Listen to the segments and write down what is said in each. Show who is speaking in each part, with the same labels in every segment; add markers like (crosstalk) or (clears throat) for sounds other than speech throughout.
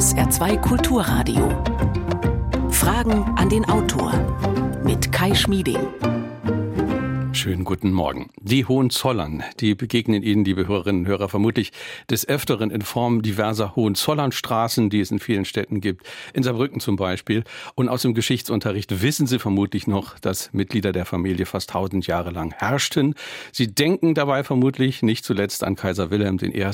Speaker 1: SR2 Kulturradio. Fragen an den Autor mit Kai Schmieding.
Speaker 2: Schönen guten Morgen. Die Hohenzollern, die begegnen Ihnen, liebe Hörerinnen und Hörer, vermutlich des Öfteren in Form diverser Hohenzollernstraßen, die es in vielen Städten gibt, in Saarbrücken zum Beispiel. Und aus dem Geschichtsunterricht wissen Sie vermutlich noch, dass Mitglieder der Familie fast tausend Jahre lang herrschten. Sie denken dabei vermutlich nicht zuletzt an Kaiser Wilhelm I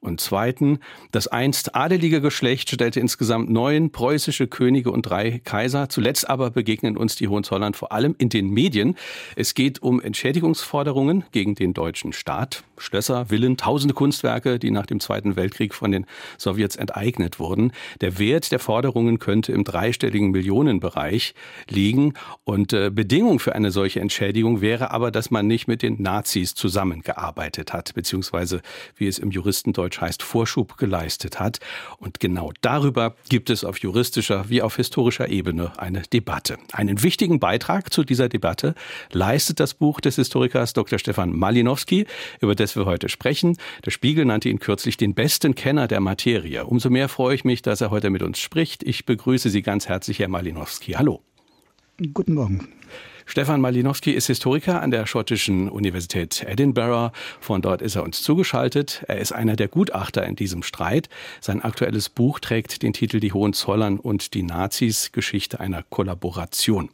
Speaker 2: und zweiten, das einst adelige Geschlecht stellte insgesamt neun preußische Könige und drei Kaiser. Zuletzt aber begegnen uns die Hohenzollern vor allem in den Medien. Es geht um Entschädigungsforderungen gegen den deutschen Staat. Schlösser, Villen, tausende Kunstwerke, die nach dem Zweiten Weltkrieg von den Sowjets enteignet wurden. Der Wert der Forderungen könnte im dreistelligen Millionenbereich liegen. Und äh, Bedingung für eine solche Entschädigung wäre aber, dass man nicht mit den Nazis zusammengearbeitet hat, beziehungsweise, wie es im Juristendeutsch Deutsch heißt, Vorschub geleistet hat. Und genau darüber gibt es auf juristischer wie auf historischer Ebene eine Debatte. Einen wichtigen Beitrag zu dieser Debatte leistet das Buch des Historikers Dr. Stefan Malinowski, über das wir heute sprechen. Der Spiegel nannte ihn kürzlich den besten Kenner der Materie. Umso mehr freue ich mich, dass er heute mit uns spricht. Ich begrüße Sie ganz herzlich, Herr Malinowski. Hallo.
Speaker 3: Guten Morgen.
Speaker 2: Stefan Malinowski ist Historiker an der schottischen Universität Edinburgh. Von dort ist er uns zugeschaltet. Er ist einer der Gutachter in diesem Streit. Sein aktuelles Buch trägt den Titel Die Hohenzollern und die Nazis, Geschichte einer Kollaboration.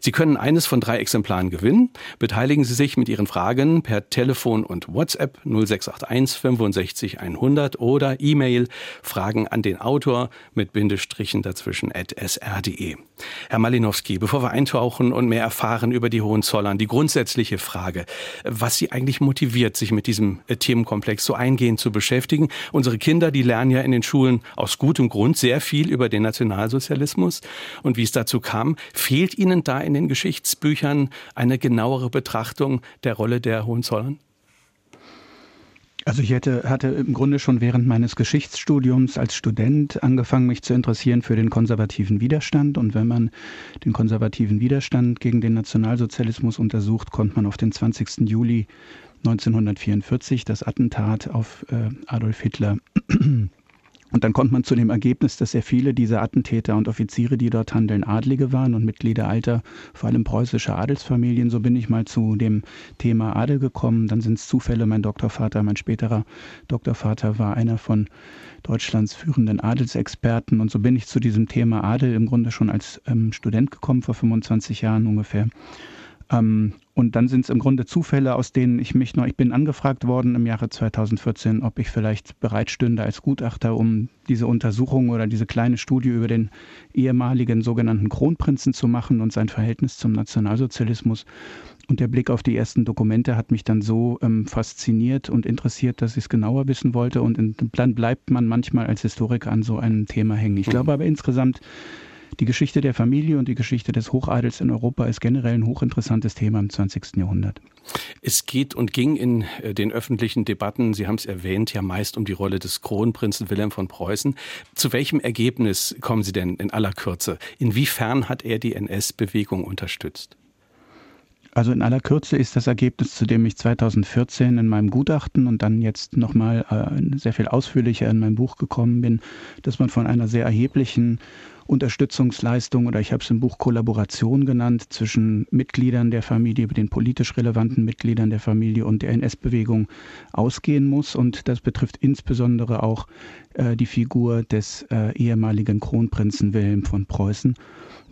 Speaker 2: Sie können eines von drei Exemplaren gewinnen. Beteiligen Sie sich mit Ihren Fragen per Telefon und WhatsApp 0681 65 100 oder E-Mail Fragen an den Autor mit Bindestrichen dazwischen at sr.de. Herr Malinowski, bevor wir eintauchen und mehr erfahren, erfahren über die Hohenzollern. Die grundsätzliche Frage, was sie eigentlich motiviert, sich mit diesem äh, Themenkomplex so eingehend zu beschäftigen. Unsere Kinder, die lernen ja in den Schulen aus gutem Grund sehr viel über den Nationalsozialismus und wie es dazu kam. Fehlt Ihnen da in den Geschichtsbüchern eine genauere Betrachtung der Rolle der Hohenzollern?
Speaker 3: Also ich hätte, hatte im Grunde schon während meines Geschichtsstudiums als Student angefangen, mich zu interessieren für den konservativen Widerstand. Und wenn man den konservativen Widerstand gegen den Nationalsozialismus untersucht, kommt man auf den 20. Juli 1944, das Attentat auf äh, Adolf Hitler und dann kommt man zu dem Ergebnis, dass sehr viele dieser Attentäter und Offiziere, die dort handeln, Adlige waren und Mitglieder alter, vor allem preußischer Adelsfamilien. So bin ich mal zu dem Thema Adel gekommen. Dann sind es Zufälle. Mein Doktorvater, mein späterer Doktorvater war einer von Deutschlands führenden Adelsexperten. Und so bin ich zu diesem Thema Adel im Grunde schon als ähm, Student gekommen, vor 25 Jahren ungefähr. Ähm, und dann sind es im Grunde Zufälle, aus denen ich mich noch, ich bin angefragt worden im Jahre 2014, ob ich vielleicht bereit stünde als Gutachter, um diese Untersuchung oder diese kleine Studie über den ehemaligen sogenannten Kronprinzen zu machen und sein Verhältnis zum Nationalsozialismus. Und der Blick auf die ersten Dokumente hat mich dann so ähm, fasziniert und interessiert, dass ich es genauer wissen wollte. Und dann bleibt man manchmal als Historiker an so einem Thema hängen. Ich glaube aber insgesamt, die Geschichte der Familie und die Geschichte des Hochadels in Europa ist generell ein hochinteressantes Thema im 20. Jahrhundert.
Speaker 2: Es geht und ging in äh, den öffentlichen Debatten, Sie haben es erwähnt, ja meist um die Rolle des Kronprinzen Wilhelm von Preußen. Zu welchem Ergebnis kommen Sie denn in aller Kürze? Inwiefern hat er die NS-Bewegung unterstützt?
Speaker 3: Also in aller Kürze ist das Ergebnis, zu dem ich 2014 in meinem Gutachten und dann jetzt nochmal äh, sehr viel ausführlicher in meinem Buch gekommen bin, dass man von einer sehr erheblichen Unterstützungsleistung oder ich habe es im Buch Kollaboration genannt zwischen Mitgliedern der Familie, den politisch relevanten Mitgliedern der Familie und der NS-Bewegung ausgehen muss. Und das betrifft insbesondere auch äh, die Figur des äh, ehemaligen Kronprinzen Wilhelm von Preußen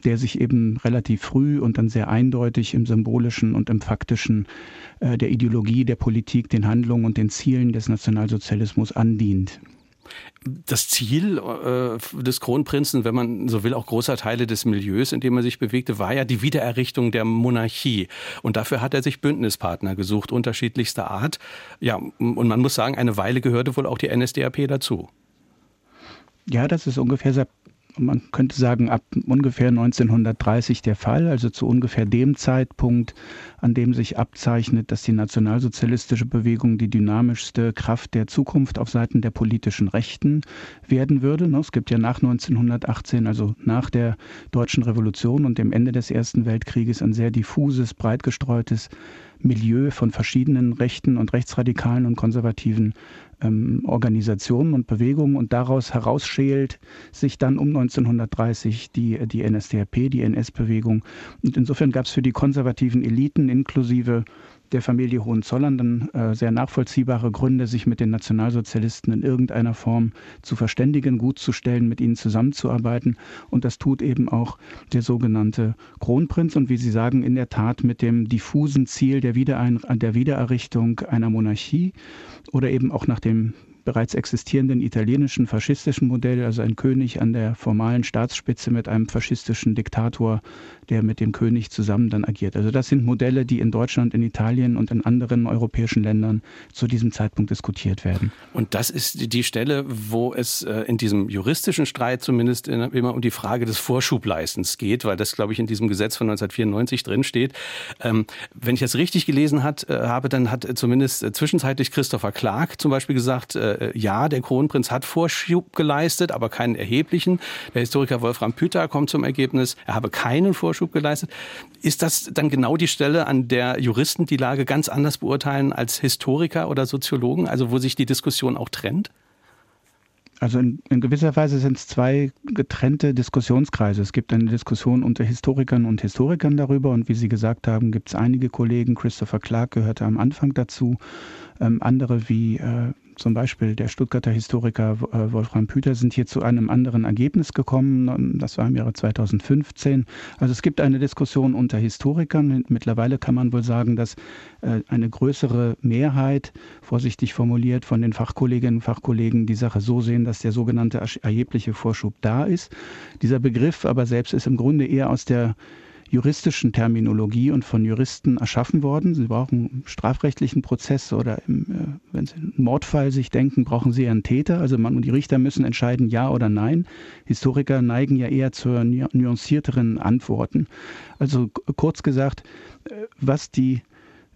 Speaker 3: der sich eben relativ früh und dann sehr eindeutig im symbolischen und im faktischen äh, der Ideologie, der Politik, den Handlungen und den Zielen des Nationalsozialismus andient
Speaker 2: das Ziel äh, des Kronprinzen, wenn man so will, auch großer Teile des Milieus, in dem er sich bewegte, war ja die Wiedererrichtung der Monarchie. Und dafür hat er sich Bündnispartner gesucht, unterschiedlichster Art. Ja, und man muss sagen, eine Weile gehörte wohl auch die NSDAP dazu.
Speaker 3: Ja, das ist ungefähr man könnte sagen, ab ungefähr 1930 der Fall, also zu ungefähr dem Zeitpunkt, an dem sich abzeichnet, dass die nationalsozialistische Bewegung die dynamischste Kraft der Zukunft auf Seiten der politischen Rechten werden würde. Ne, es gibt ja nach 1918, also nach der deutschen Revolution und dem Ende des Ersten Weltkrieges, ein sehr diffuses, breit gestreutes Milieu von verschiedenen rechten und rechtsradikalen und konservativen ähm, Organisationen und Bewegungen und daraus herausschält sich dann um 1930 die, die NSDAP, die NS-Bewegung. Und insofern gab es für die konservativen Eliten inklusive der Familie Hohenzollern dann äh, sehr nachvollziehbare Gründe, sich mit den Nationalsozialisten in irgendeiner Form zu verständigen, gut zu stellen, mit ihnen zusammenzuarbeiten. Und das tut eben auch der sogenannte Kronprinz und wie Sie sagen, in der Tat mit dem diffusen Ziel der, Wiederein der Wiedererrichtung einer Monarchie oder eben auch nach dem bereits existierenden italienischen faschistischen Modell, also ein König an der formalen Staatsspitze mit einem faschistischen Diktator, der mit dem König zusammen dann agiert. Also das sind Modelle, die in Deutschland, in Italien und in anderen europäischen Ländern zu diesem Zeitpunkt diskutiert werden.
Speaker 2: Und das ist die Stelle, wo es äh, in diesem juristischen Streit zumindest immer um die Frage des Vorschubleistens geht, weil das, glaube ich, in diesem Gesetz von 1994 drin steht. Ähm, wenn ich das richtig gelesen äh, habe, dann hat zumindest zwischenzeitlich Christopher Clark zum Beispiel gesagt, äh, ja, der Kronprinz hat Vorschub geleistet, aber keinen erheblichen. Der Historiker Wolfram Pütter kommt zum Ergebnis, er habe keinen Vorschub geleistet. Ist das dann genau die Stelle, an der Juristen die Lage ganz anders beurteilen als Historiker oder Soziologen, also wo sich die Diskussion auch trennt?
Speaker 3: Also in, in, gewisser Weise sind es zwei getrennte Diskussionskreise. Es gibt eine Diskussion unter Historikern und Historikern darüber und wie Sie gesagt haben, gibt es einige Kollegen, Christopher Clark gehörte am Anfang dazu, ähm, andere wie äh, zum Beispiel der Stuttgarter Historiker äh, Wolfram Püter sind hier zu einem anderen Ergebnis gekommen. Das war im Jahre 2015. Also es gibt eine Diskussion unter Historikern. Mittlerweile kann man wohl sagen, dass äh, eine größere Mehrheit, vorsichtig formuliert, von den Fachkolleginnen und Fachkollegen die Sache so sehen, dass der sogenannte erhebliche Vorschub da ist. Dieser Begriff aber selbst ist im Grunde eher aus der juristischen Terminologie und von Juristen erschaffen worden. Sie brauchen einen strafrechtlichen Prozess oder im, äh, wenn Sie einen Mordfall sich denken, brauchen Sie einen Täter. Also man und die Richter müssen entscheiden, ja oder nein. Historiker neigen ja eher zu nuancierteren Antworten. Also kurz gesagt, äh, was die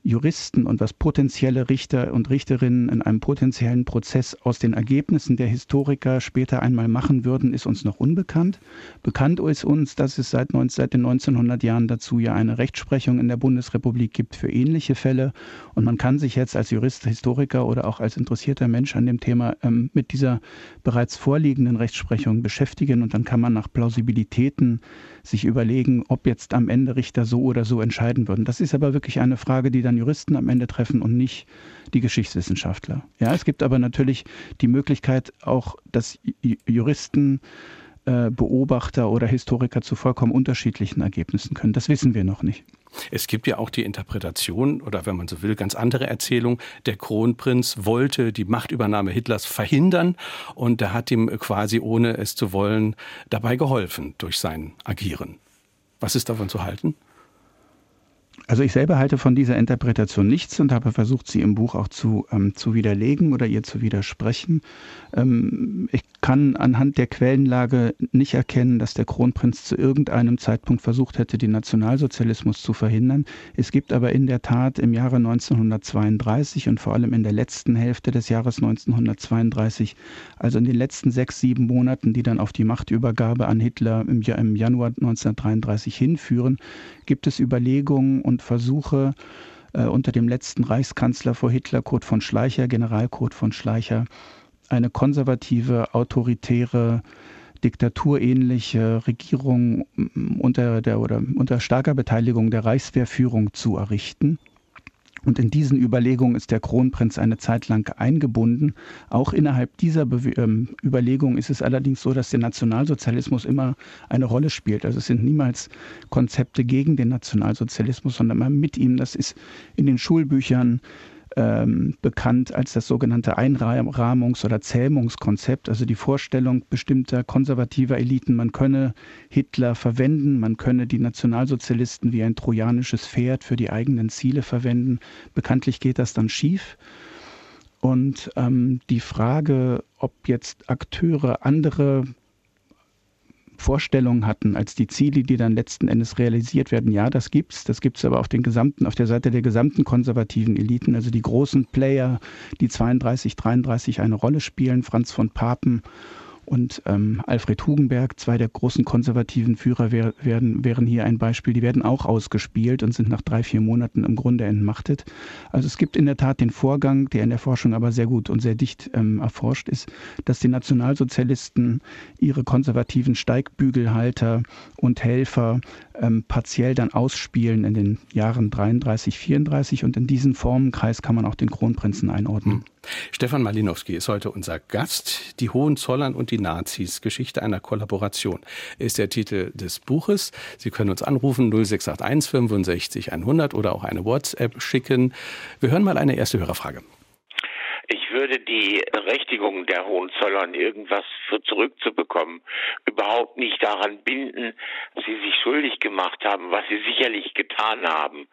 Speaker 3: Juristen und was potenzielle Richter und Richterinnen in einem potenziellen Prozess aus den Ergebnissen der Historiker später einmal machen würden, ist uns noch unbekannt. Bekannt ist uns, dass es seit, seit den 1900 Jahren dazu ja eine Rechtsprechung in der Bundesrepublik gibt für ähnliche Fälle. Und man kann sich jetzt als Jurist, Historiker oder auch als interessierter Mensch an dem Thema ähm, mit dieser bereits vorliegenden Rechtsprechung beschäftigen. Und dann kann man nach Plausibilitäten sich überlegen, ob jetzt am Ende Richter so oder so entscheiden würden. Das ist aber wirklich eine Frage, die dann Juristen am Ende treffen und nicht die Geschichtswissenschaftler. Ja, es gibt aber natürlich die Möglichkeit auch, dass Juristen Beobachter oder Historiker zu vollkommen unterschiedlichen Ergebnissen können. Das wissen wir noch nicht.
Speaker 2: Es gibt ja auch die Interpretation oder wenn man so will, ganz andere Erzählung. Der Kronprinz wollte die Machtübernahme Hitlers verhindern und er hat ihm quasi ohne es zu wollen dabei geholfen durch sein Agieren. Was ist davon zu halten?
Speaker 3: Also ich selber halte von dieser Interpretation nichts und habe versucht, sie im Buch auch zu, ähm, zu widerlegen oder ihr zu widersprechen. Ähm, ich kann anhand der Quellenlage nicht erkennen, dass der Kronprinz zu irgendeinem Zeitpunkt versucht hätte, den Nationalsozialismus zu verhindern. Es gibt aber in der Tat im Jahre 1932 und vor allem in der letzten Hälfte des Jahres 1932, also in den letzten sechs, sieben Monaten, die dann auf die Machtübergabe an Hitler im, im Januar 1933 hinführen, gibt es Überlegungen und Versuche, äh, unter dem letzten Reichskanzler vor Hitler, Kurt von Schleicher, General Kurt von Schleicher, eine konservative, autoritäre, diktaturähnliche Regierung unter der oder unter starker Beteiligung der Reichswehrführung zu errichten. Und in diesen Überlegungen ist der Kronprinz eine Zeit lang eingebunden. Auch innerhalb dieser Be ähm, Überlegung ist es allerdings so, dass der Nationalsozialismus immer eine Rolle spielt. Also es sind niemals Konzepte gegen den Nationalsozialismus, sondern immer mit ihm. Das ist in den Schulbüchern ähm, bekannt als das sogenannte Einrahmungs- oder Zähmungskonzept, also die Vorstellung bestimmter konservativer Eliten, man könne Hitler verwenden, man könne die Nationalsozialisten wie ein trojanisches Pferd für die eigenen Ziele verwenden. Bekanntlich geht das dann schief. Und ähm, die Frage, ob jetzt Akteure andere Vorstellungen hatten als die Ziele, die dann letzten Endes realisiert werden. Ja, das gibt's. Das gibt's aber auf den gesamten, auf der Seite der gesamten konservativen Eliten, also die großen Player, die 32, 33 eine Rolle spielen, Franz von Papen und ähm, Alfred Hugenberg, zwei der großen konservativen Führer, wär, werden, wären hier ein Beispiel. Die werden auch ausgespielt und sind nach drei, vier Monaten im Grunde entmachtet. Also es gibt in der Tat den Vorgang, der in der Forschung aber sehr gut und sehr dicht ähm, erforscht ist, dass die Nationalsozialisten ihre konservativen Steigbügelhalter und Helfer ähm, partiell dann ausspielen in den Jahren 33, 34 und in diesen Formenkreis kann man auch den Kronprinzen einordnen. Hm.
Speaker 2: Stefan Malinowski ist heute unser Gast. Die Hohenzollern und die Nazis. Geschichte einer Kollaboration ist der Titel des Buches. Sie können uns anrufen 0681 65 100 oder auch eine WhatsApp schicken. Wir hören mal eine erste Hörerfrage.
Speaker 4: Ich würde die Berechtigung der Hohenzollern, irgendwas für zurückzubekommen, überhaupt nicht daran binden, dass sie sich schuldig gemacht haben, was sie sicherlich getan haben,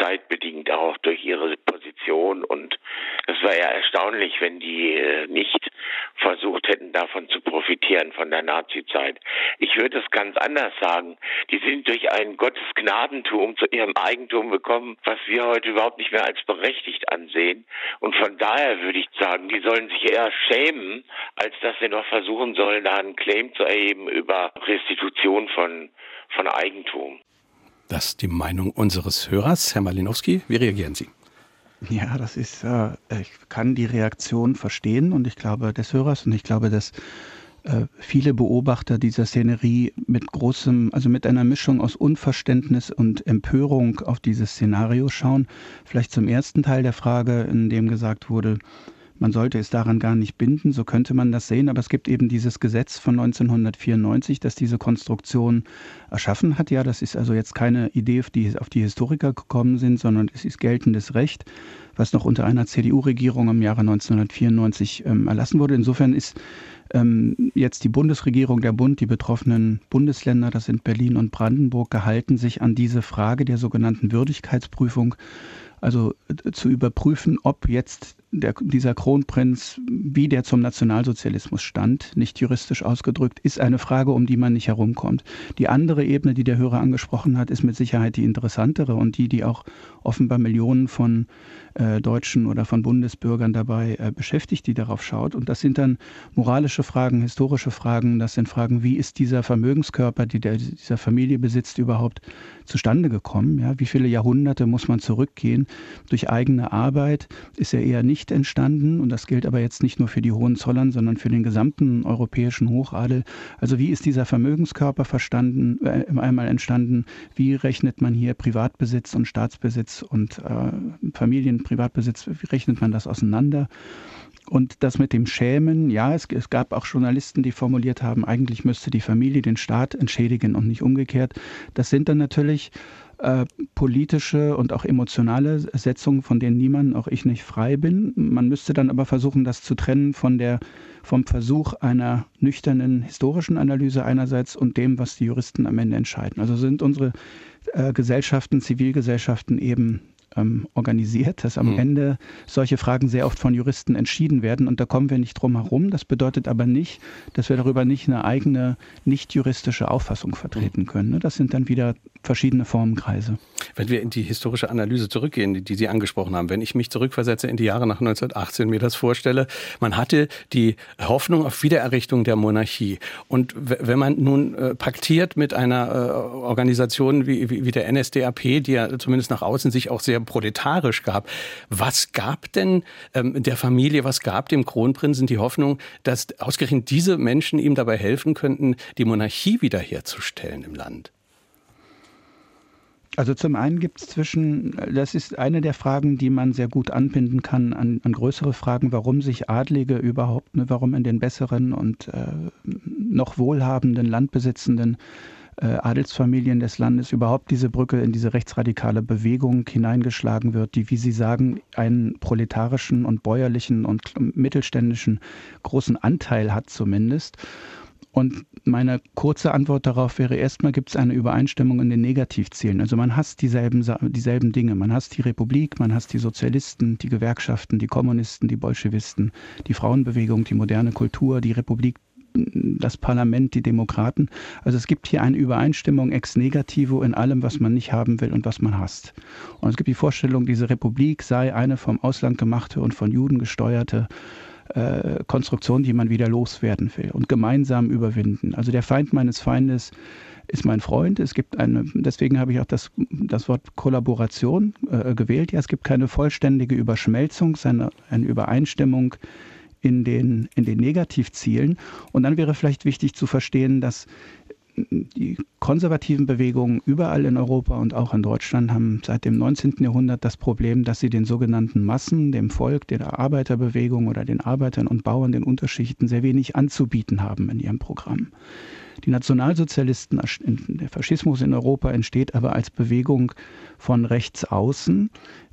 Speaker 4: zeitbedingt auch durch ihre Position. Und es war ja erstaunlich, wenn die äh, nicht versucht hätten, davon zu profitieren, von der Nazizeit. Ich würde es ganz anders sagen. Die sind durch ein Gottesgnadentum zu ihrem Eigentum gekommen, was wir heute überhaupt nicht mehr als berechtigt ansehen. Und von daher würde ich sagen, die sollen sich eher schämen, als dass sie noch versuchen sollen, da einen Claim zu erheben über Restitution von, von Eigentum.
Speaker 2: Das ist die Meinung unseres Hörers. Herr Malinowski, wie reagieren Sie?
Speaker 3: Ja, das ist, äh, ich kann die Reaktion verstehen und ich glaube des Hörers und ich glaube, dass äh, viele Beobachter dieser Szenerie mit großem, also mit einer Mischung aus Unverständnis und Empörung auf dieses Szenario schauen. Vielleicht zum ersten Teil der Frage, in dem gesagt wurde, man sollte es daran gar nicht binden, so könnte man das sehen, aber es gibt eben dieses Gesetz von 1994, das diese Konstruktion erschaffen hat. Ja, das ist also jetzt keine Idee, auf die, auf die Historiker gekommen sind, sondern es ist geltendes Recht, was noch unter einer CDU-Regierung im Jahre 1994 ähm, erlassen wurde. Insofern ist ähm, jetzt die Bundesregierung, der Bund, die betroffenen Bundesländer, das sind Berlin und Brandenburg, gehalten sich an diese Frage der sogenannten Würdigkeitsprüfung also äh, zu überprüfen, ob jetzt der, dieser Kronprinz, wie der zum Nationalsozialismus stand, nicht juristisch ausgedrückt, ist eine Frage, um die man nicht herumkommt. Die andere Ebene, die der Hörer angesprochen hat, ist mit Sicherheit die interessantere und die, die auch offenbar Millionen von äh, Deutschen oder von Bundesbürgern dabei äh, beschäftigt, die darauf schaut. Und das sind dann moralische Fragen, historische Fragen, das sind Fragen, wie ist dieser Vermögenskörper, die der, dieser Familie besitzt, überhaupt zustande gekommen? Ja, wie viele Jahrhunderte muss man zurückgehen? Durch eigene Arbeit ist er eher nicht entstanden und das gilt aber jetzt nicht nur für die Hohenzollern, sondern für den gesamten europäischen Hochadel. Also wie ist dieser Vermögenskörper verstanden, äh, einmal entstanden? Wie rechnet man hier Privatbesitz und Staatsbesitz und äh, Familien, Privatbesitz, wie rechnet man das auseinander? Und das mit dem Schämen, ja, es, es, gab auch Journalisten, die formuliert haben, eigentlich müsste die Familie den Staat entschädigen und nicht umgekehrt. Das sind dann natürlich äh, politische und auch emotionale Setzungen, von denen niemand, auch ich nicht frei bin. Man müsste dann aber versuchen, das zu trennen von der, vom Versuch einer nüchternen historischen Analyse einerseits und dem, was die Juristen am Ende entscheiden. Also sind unsere äh, Gesellschaften, Zivilgesellschaften eben ähm, organisiert, dass am mhm. Ende solche Fragen sehr oft von Juristen entschieden werden und da kommen wir nicht drum herum. Das bedeutet aber nicht, dass wir darüber nicht eine eigene, nicht juristische Auffassung vertreten mhm. können. Ne? Das sind dann wieder verschiedene Formenkreise.
Speaker 2: Wenn wir in die historische Analyse zurückgehen, die Sie angesprochen haben, wenn ich mich zurückversetze in die Jahre nach 1918, mir das vorstelle, man hatte die Hoffnung auf Wiedererrichtung der Monarchie. Und wenn man nun äh, paktiert mit einer äh, Organisation wie, wie, wie der NSDAP, die ja zumindest nach außen sich auch sehr proletarisch gab, was gab denn ähm, der Familie, was gab dem Kronprinzen die Hoffnung, dass ausgerechnet diese Menschen ihm dabei helfen könnten, die Monarchie wiederherzustellen im Land?
Speaker 3: Also zum einen gibt es zwischen, das ist eine der Fragen, die man sehr gut anbinden kann an, an größere Fragen, warum sich Adlige überhaupt, ne, warum in den besseren und äh, noch wohlhabenden, landbesitzenden äh, Adelsfamilien des Landes überhaupt diese Brücke in diese rechtsradikale Bewegung hineingeschlagen wird, die, wie Sie sagen, einen proletarischen und bäuerlichen und mittelständischen großen Anteil hat zumindest. Und meine kurze Antwort darauf wäre, erstmal gibt es eine Übereinstimmung in den Negativzielen. Also man hasst dieselben, dieselben Dinge. Man hasst die Republik, man hasst die Sozialisten, die Gewerkschaften, die Kommunisten, die Bolschewisten, die Frauenbewegung, die moderne Kultur, die Republik, das Parlament, die Demokraten. Also es gibt hier eine Übereinstimmung ex negativo in allem, was man nicht haben will und was man hasst. Und es gibt die Vorstellung, diese Republik sei eine vom Ausland gemachte und von Juden gesteuerte äh, Konstruktion, die man wieder loswerden will und gemeinsam überwinden. Also der Feind meines Feindes ist mein Freund. Es gibt eine, deswegen habe ich auch das, das Wort Kollaboration äh, gewählt. Ja, es gibt keine vollständige Überschmelzung, sondern eine Übereinstimmung in den, in den Negativzielen. Und dann wäre vielleicht wichtig zu verstehen, dass die konservativen Bewegungen überall in Europa und auch in Deutschland haben seit dem 19. Jahrhundert das Problem, dass sie den sogenannten Massen, dem Volk, der Arbeiterbewegung oder den Arbeitern und Bauern, den Unterschichten sehr wenig anzubieten haben in ihrem Programm. Die Nationalsozialisten, der Faschismus in Europa entsteht aber als Bewegung von rechts außen,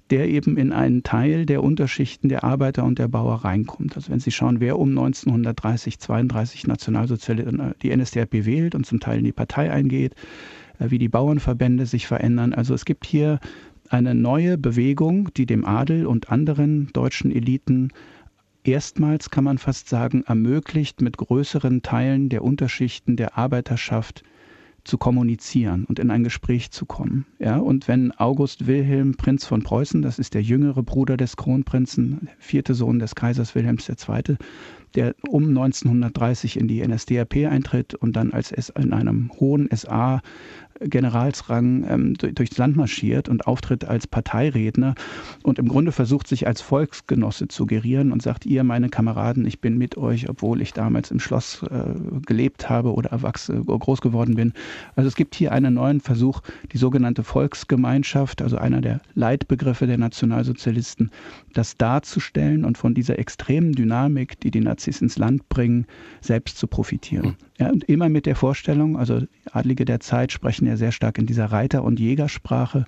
Speaker 3: der eben in einen Teil der Unterschichten der Arbeiter und der Bauer reinkommt. Also wenn Sie schauen, wer um 1930, 32 Nationalsozialisten die NSDAP wählt und zum Teil in die Partei eingeht, äh, wie die Bauernverbände sich verändern. Also es gibt hier eine neue Bewegung, die dem Adel und anderen deutschen Eliten erstmals, kann man fast sagen, ermöglicht, mit größeren Teilen der Unterschichten der Arbeiterschaft zu kommunizieren und in ein Gespräch zu kommen. Ja, und wenn August Wilhelm, Prinz von Preußen, das ist der jüngere Bruder des Kronprinzen, vierte Sohn des Kaisers Wilhelms II., der um 1930 in die NSDAP eintritt und dann als in einem hohen SA Generalsrang ähm, durchs Land marschiert und auftritt als Parteiredner und im Grunde versucht, sich als Volksgenosse zu gerieren und sagt, ihr, meine Kameraden, ich bin mit euch, obwohl ich damals im Schloss äh, gelebt habe oder erwachsen, groß geworden bin. Also es gibt hier einen neuen Versuch, die sogenannte Volksgemeinschaft, also einer der Leitbegriffe der Nationalsozialisten, das darzustellen und von dieser extremen Dynamik, die die Nazis ins Land bringen, selbst zu profitieren. Ja, und immer mit der Vorstellung, also Adlige der Zeit sprechen ja sehr stark in dieser Reiter- und Jägersprache,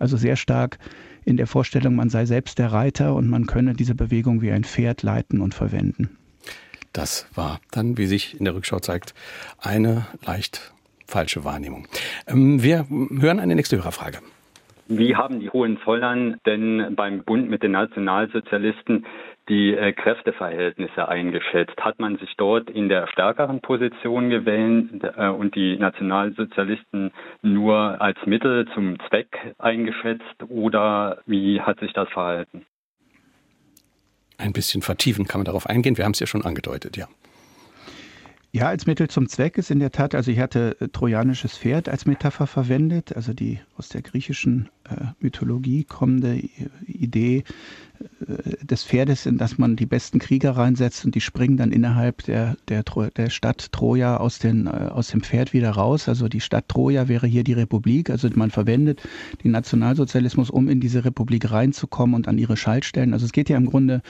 Speaker 3: also sehr stark in der Vorstellung, man sei selbst der Reiter und man könne diese Bewegung wie ein Pferd leiten und verwenden.
Speaker 2: Das war dann, wie sich in der Rückschau zeigt, eine leicht falsche Wahrnehmung. Ähm, wir hören eine nächste Hörerfrage.
Speaker 5: Wie haben die Hohenzollern denn beim Bund mit den Nationalsozialisten die äh, Kräfteverhältnisse eingeschätzt? Hat man sich dort in der stärkeren Position gewählt äh, und die Nationalsozialisten nur als Mittel zum Zweck eingeschätzt oder wie hat sich das verhalten?
Speaker 2: Ein bisschen vertiefen kann man darauf eingehen. Wir haben es ja schon angedeutet, ja.
Speaker 3: Ja, als Mittel zum Zweck ist in der Tat, also ich hatte äh, trojanisches Pferd als Metapher verwendet, also die aus der griechischen äh, Mythologie kommende Idee äh, des Pferdes, in das man die besten Krieger reinsetzt und die springen dann innerhalb der, der, der Stadt Troja aus, den, äh, aus dem Pferd wieder raus. Also die Stadt Troja wäre hier die Republik. Also man verwendet den Nationalsozialismus, um in diese Republik reinzukommen und an ihre Schaltstellen. Also es geht ja im Grunde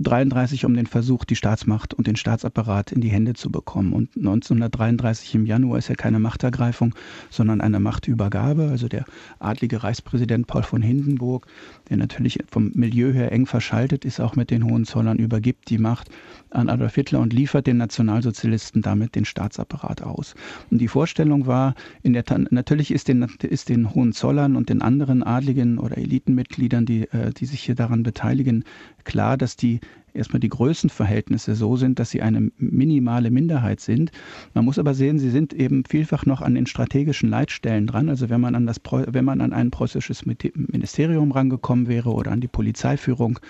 Speaker 3: 33 um den Versuch, die Staatsmacht und den Staatsapparat in die Hände zu bekommen. Und 1933 im Januar ist ja keine Machtergreifung, sondern eine Machtübergabe. Also der adlige Reichspräsident Paul von Hindenburg, der natürlich vom Milieu her eng verschaltet ist, auch mit den Hohenzollern, übergibt die Macht an Adolf Hitler und liefert den Nationalsozialisten damit den Staatsapparat aus. Und die Vorstellung war, in der natürlich ist den, ist den Hohenzollern und den anderen Adligen oder Elitenmitgliedern, die, äh, die sich hier daran beteiligen, klar, dass die erstmal die Größenverhältnisse so sind, dass sie eine minimale Minderheit sind. Man muss aber sehen, sie sind eben vielfach noch an den strategischen Leitstellen dran. Also wenn man an das, wenn man an ein preußisches Ministerium rangekommen wäre oder an die Polizeiführung,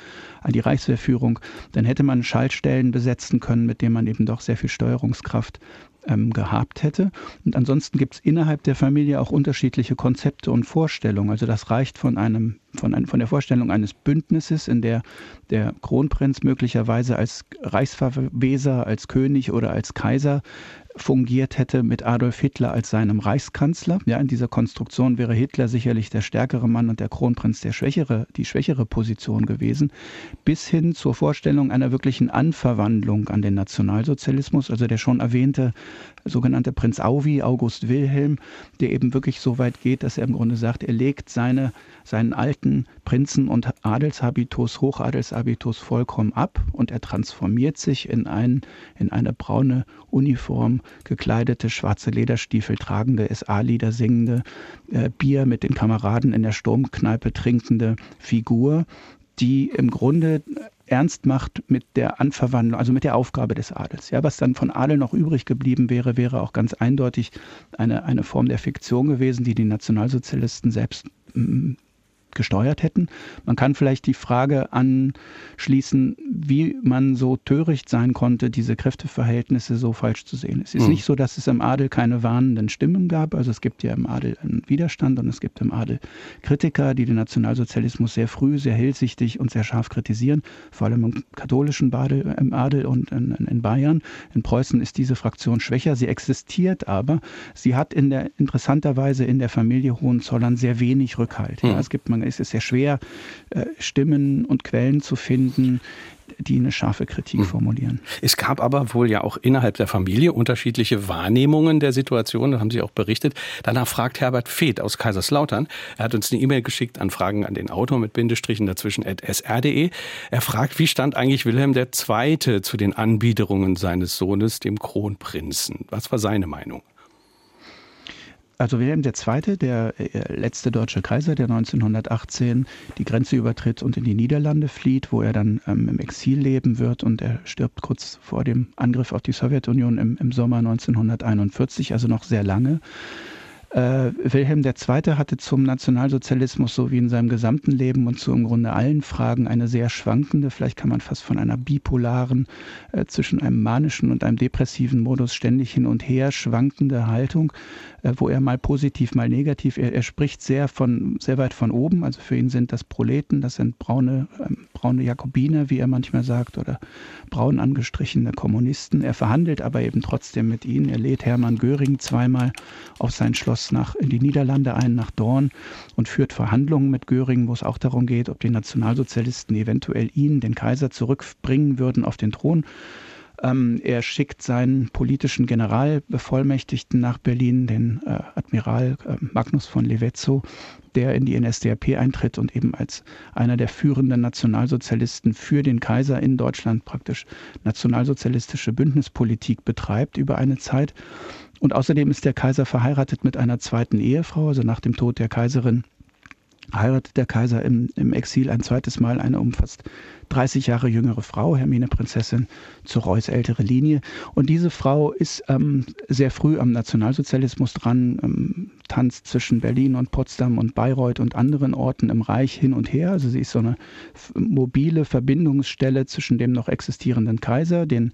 Speaker 3: an die Reichswehrführung, dann hätte man Schaltstellen besetzen können, mit denen man eben doch sehr viel Steuerungskraft ähm, gehabt hätte. Und ansonsten gibt es innerhalb der Familie auch unterschiedliche Konzepte und Vorstellungen. Also das reicht von einem, von, ein, von der Vorstellung eines Bündnisses, in der der Kronprinz möglicherweise als Reichsverweser, als König oder als Kaiser fungiert hätte mit Adolf Hitler als seinem Reichskanzler. Ja, in dieser Konstruktion wäre Hitler sicherlich der stärkere Mann und der Kronprinz der schwächere, die schwächere Position gewesen, bis hin zur Vorstellung einer wirklichen Anverwandlung an den Nationalsozialismus, also der schon erwähnte sogenannte Prinz Auwi, August Wilhelm, der eben wirklich so weit geht, dass er im Grunde sagt, er legt seine, seinen alten Prinzen- und Adelshabitus, Hochadelshabitus vollkommen ab und er transformiert sich in, ein, in eine braune Uniform, gekleidete, schwarze Lederstiefel tragende, SA-Lieder singende, äh, Bier mit den Kameraden in der Sturmkneipe trinkende Figur, die im Grunde ernst macht mit der Anverwandlung, also mit der Aufgabe des Adels. Ja, was dann von Adel noch übrig geblieben wäre, wäre auch ganz eindeutig eine, eine Form der Fiktion gewesen, die die Nationalsozialisten selbst mm, gesteuert hätten. Man kann vielleicht die Frage anschließen, wie man so töricht sein konnte, diese Kräfteverhältnisse so falsch zu sehen. Es ist mhm. nicht so, dass es im Adel keine warnenden Stimmen gab. Also es gibt ja im Adel einen Widerstand und es gibt im Adel Kritiker, die den Nationalsozialismus sehr früh, sehr hellsichtig und sehr scharf kritisieren, vor allem im katholischen Badel, im Adel und in, in Bayern. In Preußen ist diese Fraktion schwächer. Sie existiert aber. Sie hat in der, interessanterweise in der Familie Hohenzollern sehr wenig Rückhalt. Ja, mhm. es gibt, man, es ist sehr schwer, äh, Stimmen und Quellen zu finden, die eine scharfe Kritik mhm. formulieren.
Speaker 2: Es gab aber wohl ja auch innerhalb der Familie unterschiedliche Wahrnehmungen der Situation, das haben Sie auch berichtet. Danach fragt Herbert Feeth aus Kaiserslautern. Er hat uns eine E-Mail geschickt an Fragen an den Autor mit Bindestrichen dazwischen at sr.de. Er fragt, wie stand eigentlich Wilhelm II. zu den Anbiederungen seines Sohnes, dem Kronprinzen? Was war seine Meinung?
Speaker 3: Also Wilhelm II., der äh, letzte deutsche Kaiser, der 1918 die Grenze übertritt und in die Niederlande flieht, wo er dann ähm, im Exil leben wird und er stirbt kurz vor dem Angriff auf die Sowjetunion im, im Sommer 1941, also noch sehr lange. Äh, Wilhelm II. hatte zum Nationalsozialismus so wie in seinem gesamten Leben und zu im Grunde allen Fragen eine sehr schwankende, vielleicht kann man fast von einer bipolaren, äh, zwischen einem manischen und einem depressiven Modus ständig hin und her schwankende Haltung, äh, wo er mal positiv, mal negativ, er, er, spricht sehr von, sehr weit von oben, also für ihn sind das Proleten, das sind braune, ähm, braune Jakobiner, wie er manchmal sagt, oder braun angestrichene Kommunisten. Er verhandelt aber eben trotzdem mit ihnen. Er lädt Hermann Göring zweimal auf sein Schloss nach, in die Niederlande ein, nach Dorn und führt Verhandlungen mit Göring, wo es auch darum geht, ob die Nationalsozialisten eventuell ihn, den Kaiser, zurückbringen würden auf den Thron. Ähm, er schickt seinen politischen Generalbevollmächtigten nach Berlin, den äh, Admiral äh, Magnus von Levezzo, der in die NSDAP eintritt und eben als einer der führenden Nationalsozialisten für den Kaiser in Deutschland praktisch nationalsozialistische Bündnispolitik betreibt über eine Zeit. Und außerdem ist der Kaiser verheiratet mit einer zweiten Ehefrau, also nach dem Tod der Kaiserin heiratet der Kaiser im, im, Exil ein zweites Mal eine um fast 30 Jahre jüngere Frau, Hermine Prinzessin, zu Reuß ältere Linie. Und diese Frau ist ähm, sehr früh am Nationalsozialismus dran, ähm, tanzt zwischen Berlin und Potsdam und Bayreuth und anderen Orten im Reich hin und her. Also sie ist so eine mobile Verbindungsstelle zwischen dem noch existierenden Kaiser, den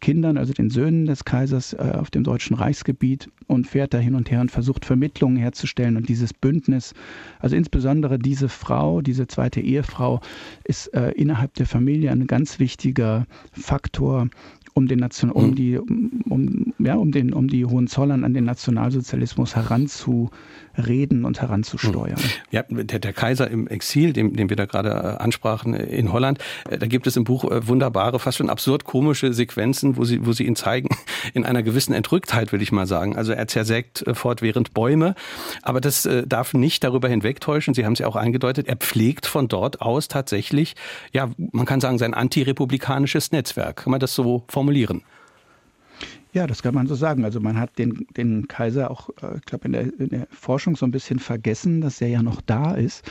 Speaker 3: Kindern, also den Söhnen des Kaisers äh, auf dem deutschen Reichsgebiet und fährt da hin und her und versucht Vermittlungen herzustellen. Und dieses Bündnis, also insbesondere diese Frau, diese zweite Ehefrau, ist äh, innerhalb der Familie ein ganz wichtiger Faktor, um den Nation, um hm. die, um, ja, um den, um die Hohenzollern an den Nationalsozialismus heranzu reden und heranzusteuern. Hm.
Speaker 2: Ja, der, der Kaiser im Exil, den, den wir da gerade äh, ansprachen äh, in Holland, äh, da gibt es im Buch wunderbare, fast schon absurd komische Sequenzen, wo sie, wo sie ihn zeigen, (laughs) in einer gewissen Entrücktheit, will ich mal sagen. Also er zersägt fortwährend Bäume, aber das darf nicht darüber hinwegtäuschen, Sie haben es ja auch eingedeutet, er pflegt von dort aus tatsächlich, ja, man kann sagen, sein antirepublikanisches Netzwerk. Kann man das so formulieren?
Speaker 3: Ja, das kann man so sagen. Also man hat den, den Kaiser auch, äh, ich glaube, in der, in der Forschung so ein bisschen vergessen, dass er ja noch da ist.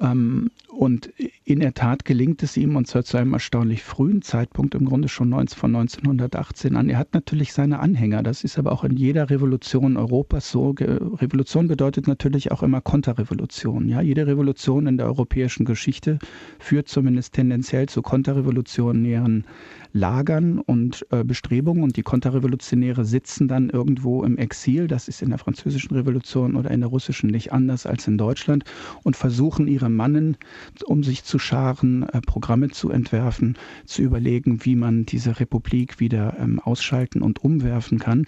Speaker 3: Ähm, und in der Tat gelingt es ihm, und zwar zu einem erstaunlich frühen Zeitpunkt, im Grunde schon von 1918 an. Er hat natürlich seine Anhänger. Das ist aber auch in jeder Revolution Europas so. Revolution bedeutet natürlich auch immer Konterrevolution. Ja, jede Revolution in der europäischen Geschichte führt zumindest tendenziell zu konterrevolutionären Lagern und äh, Bestrebungen und die Konterrevolutionäre sitzen dann irgendwo im Exil, das ist in der französischen Revolution oder in der russischen nicht anders als in Deutschland und versuchen ihre Mannen, um sich zu scharen, äh, Programme zu entwerfen, zu überlegen, wie man diese Republik wieder ähm, ausschalten und umwerfen kann.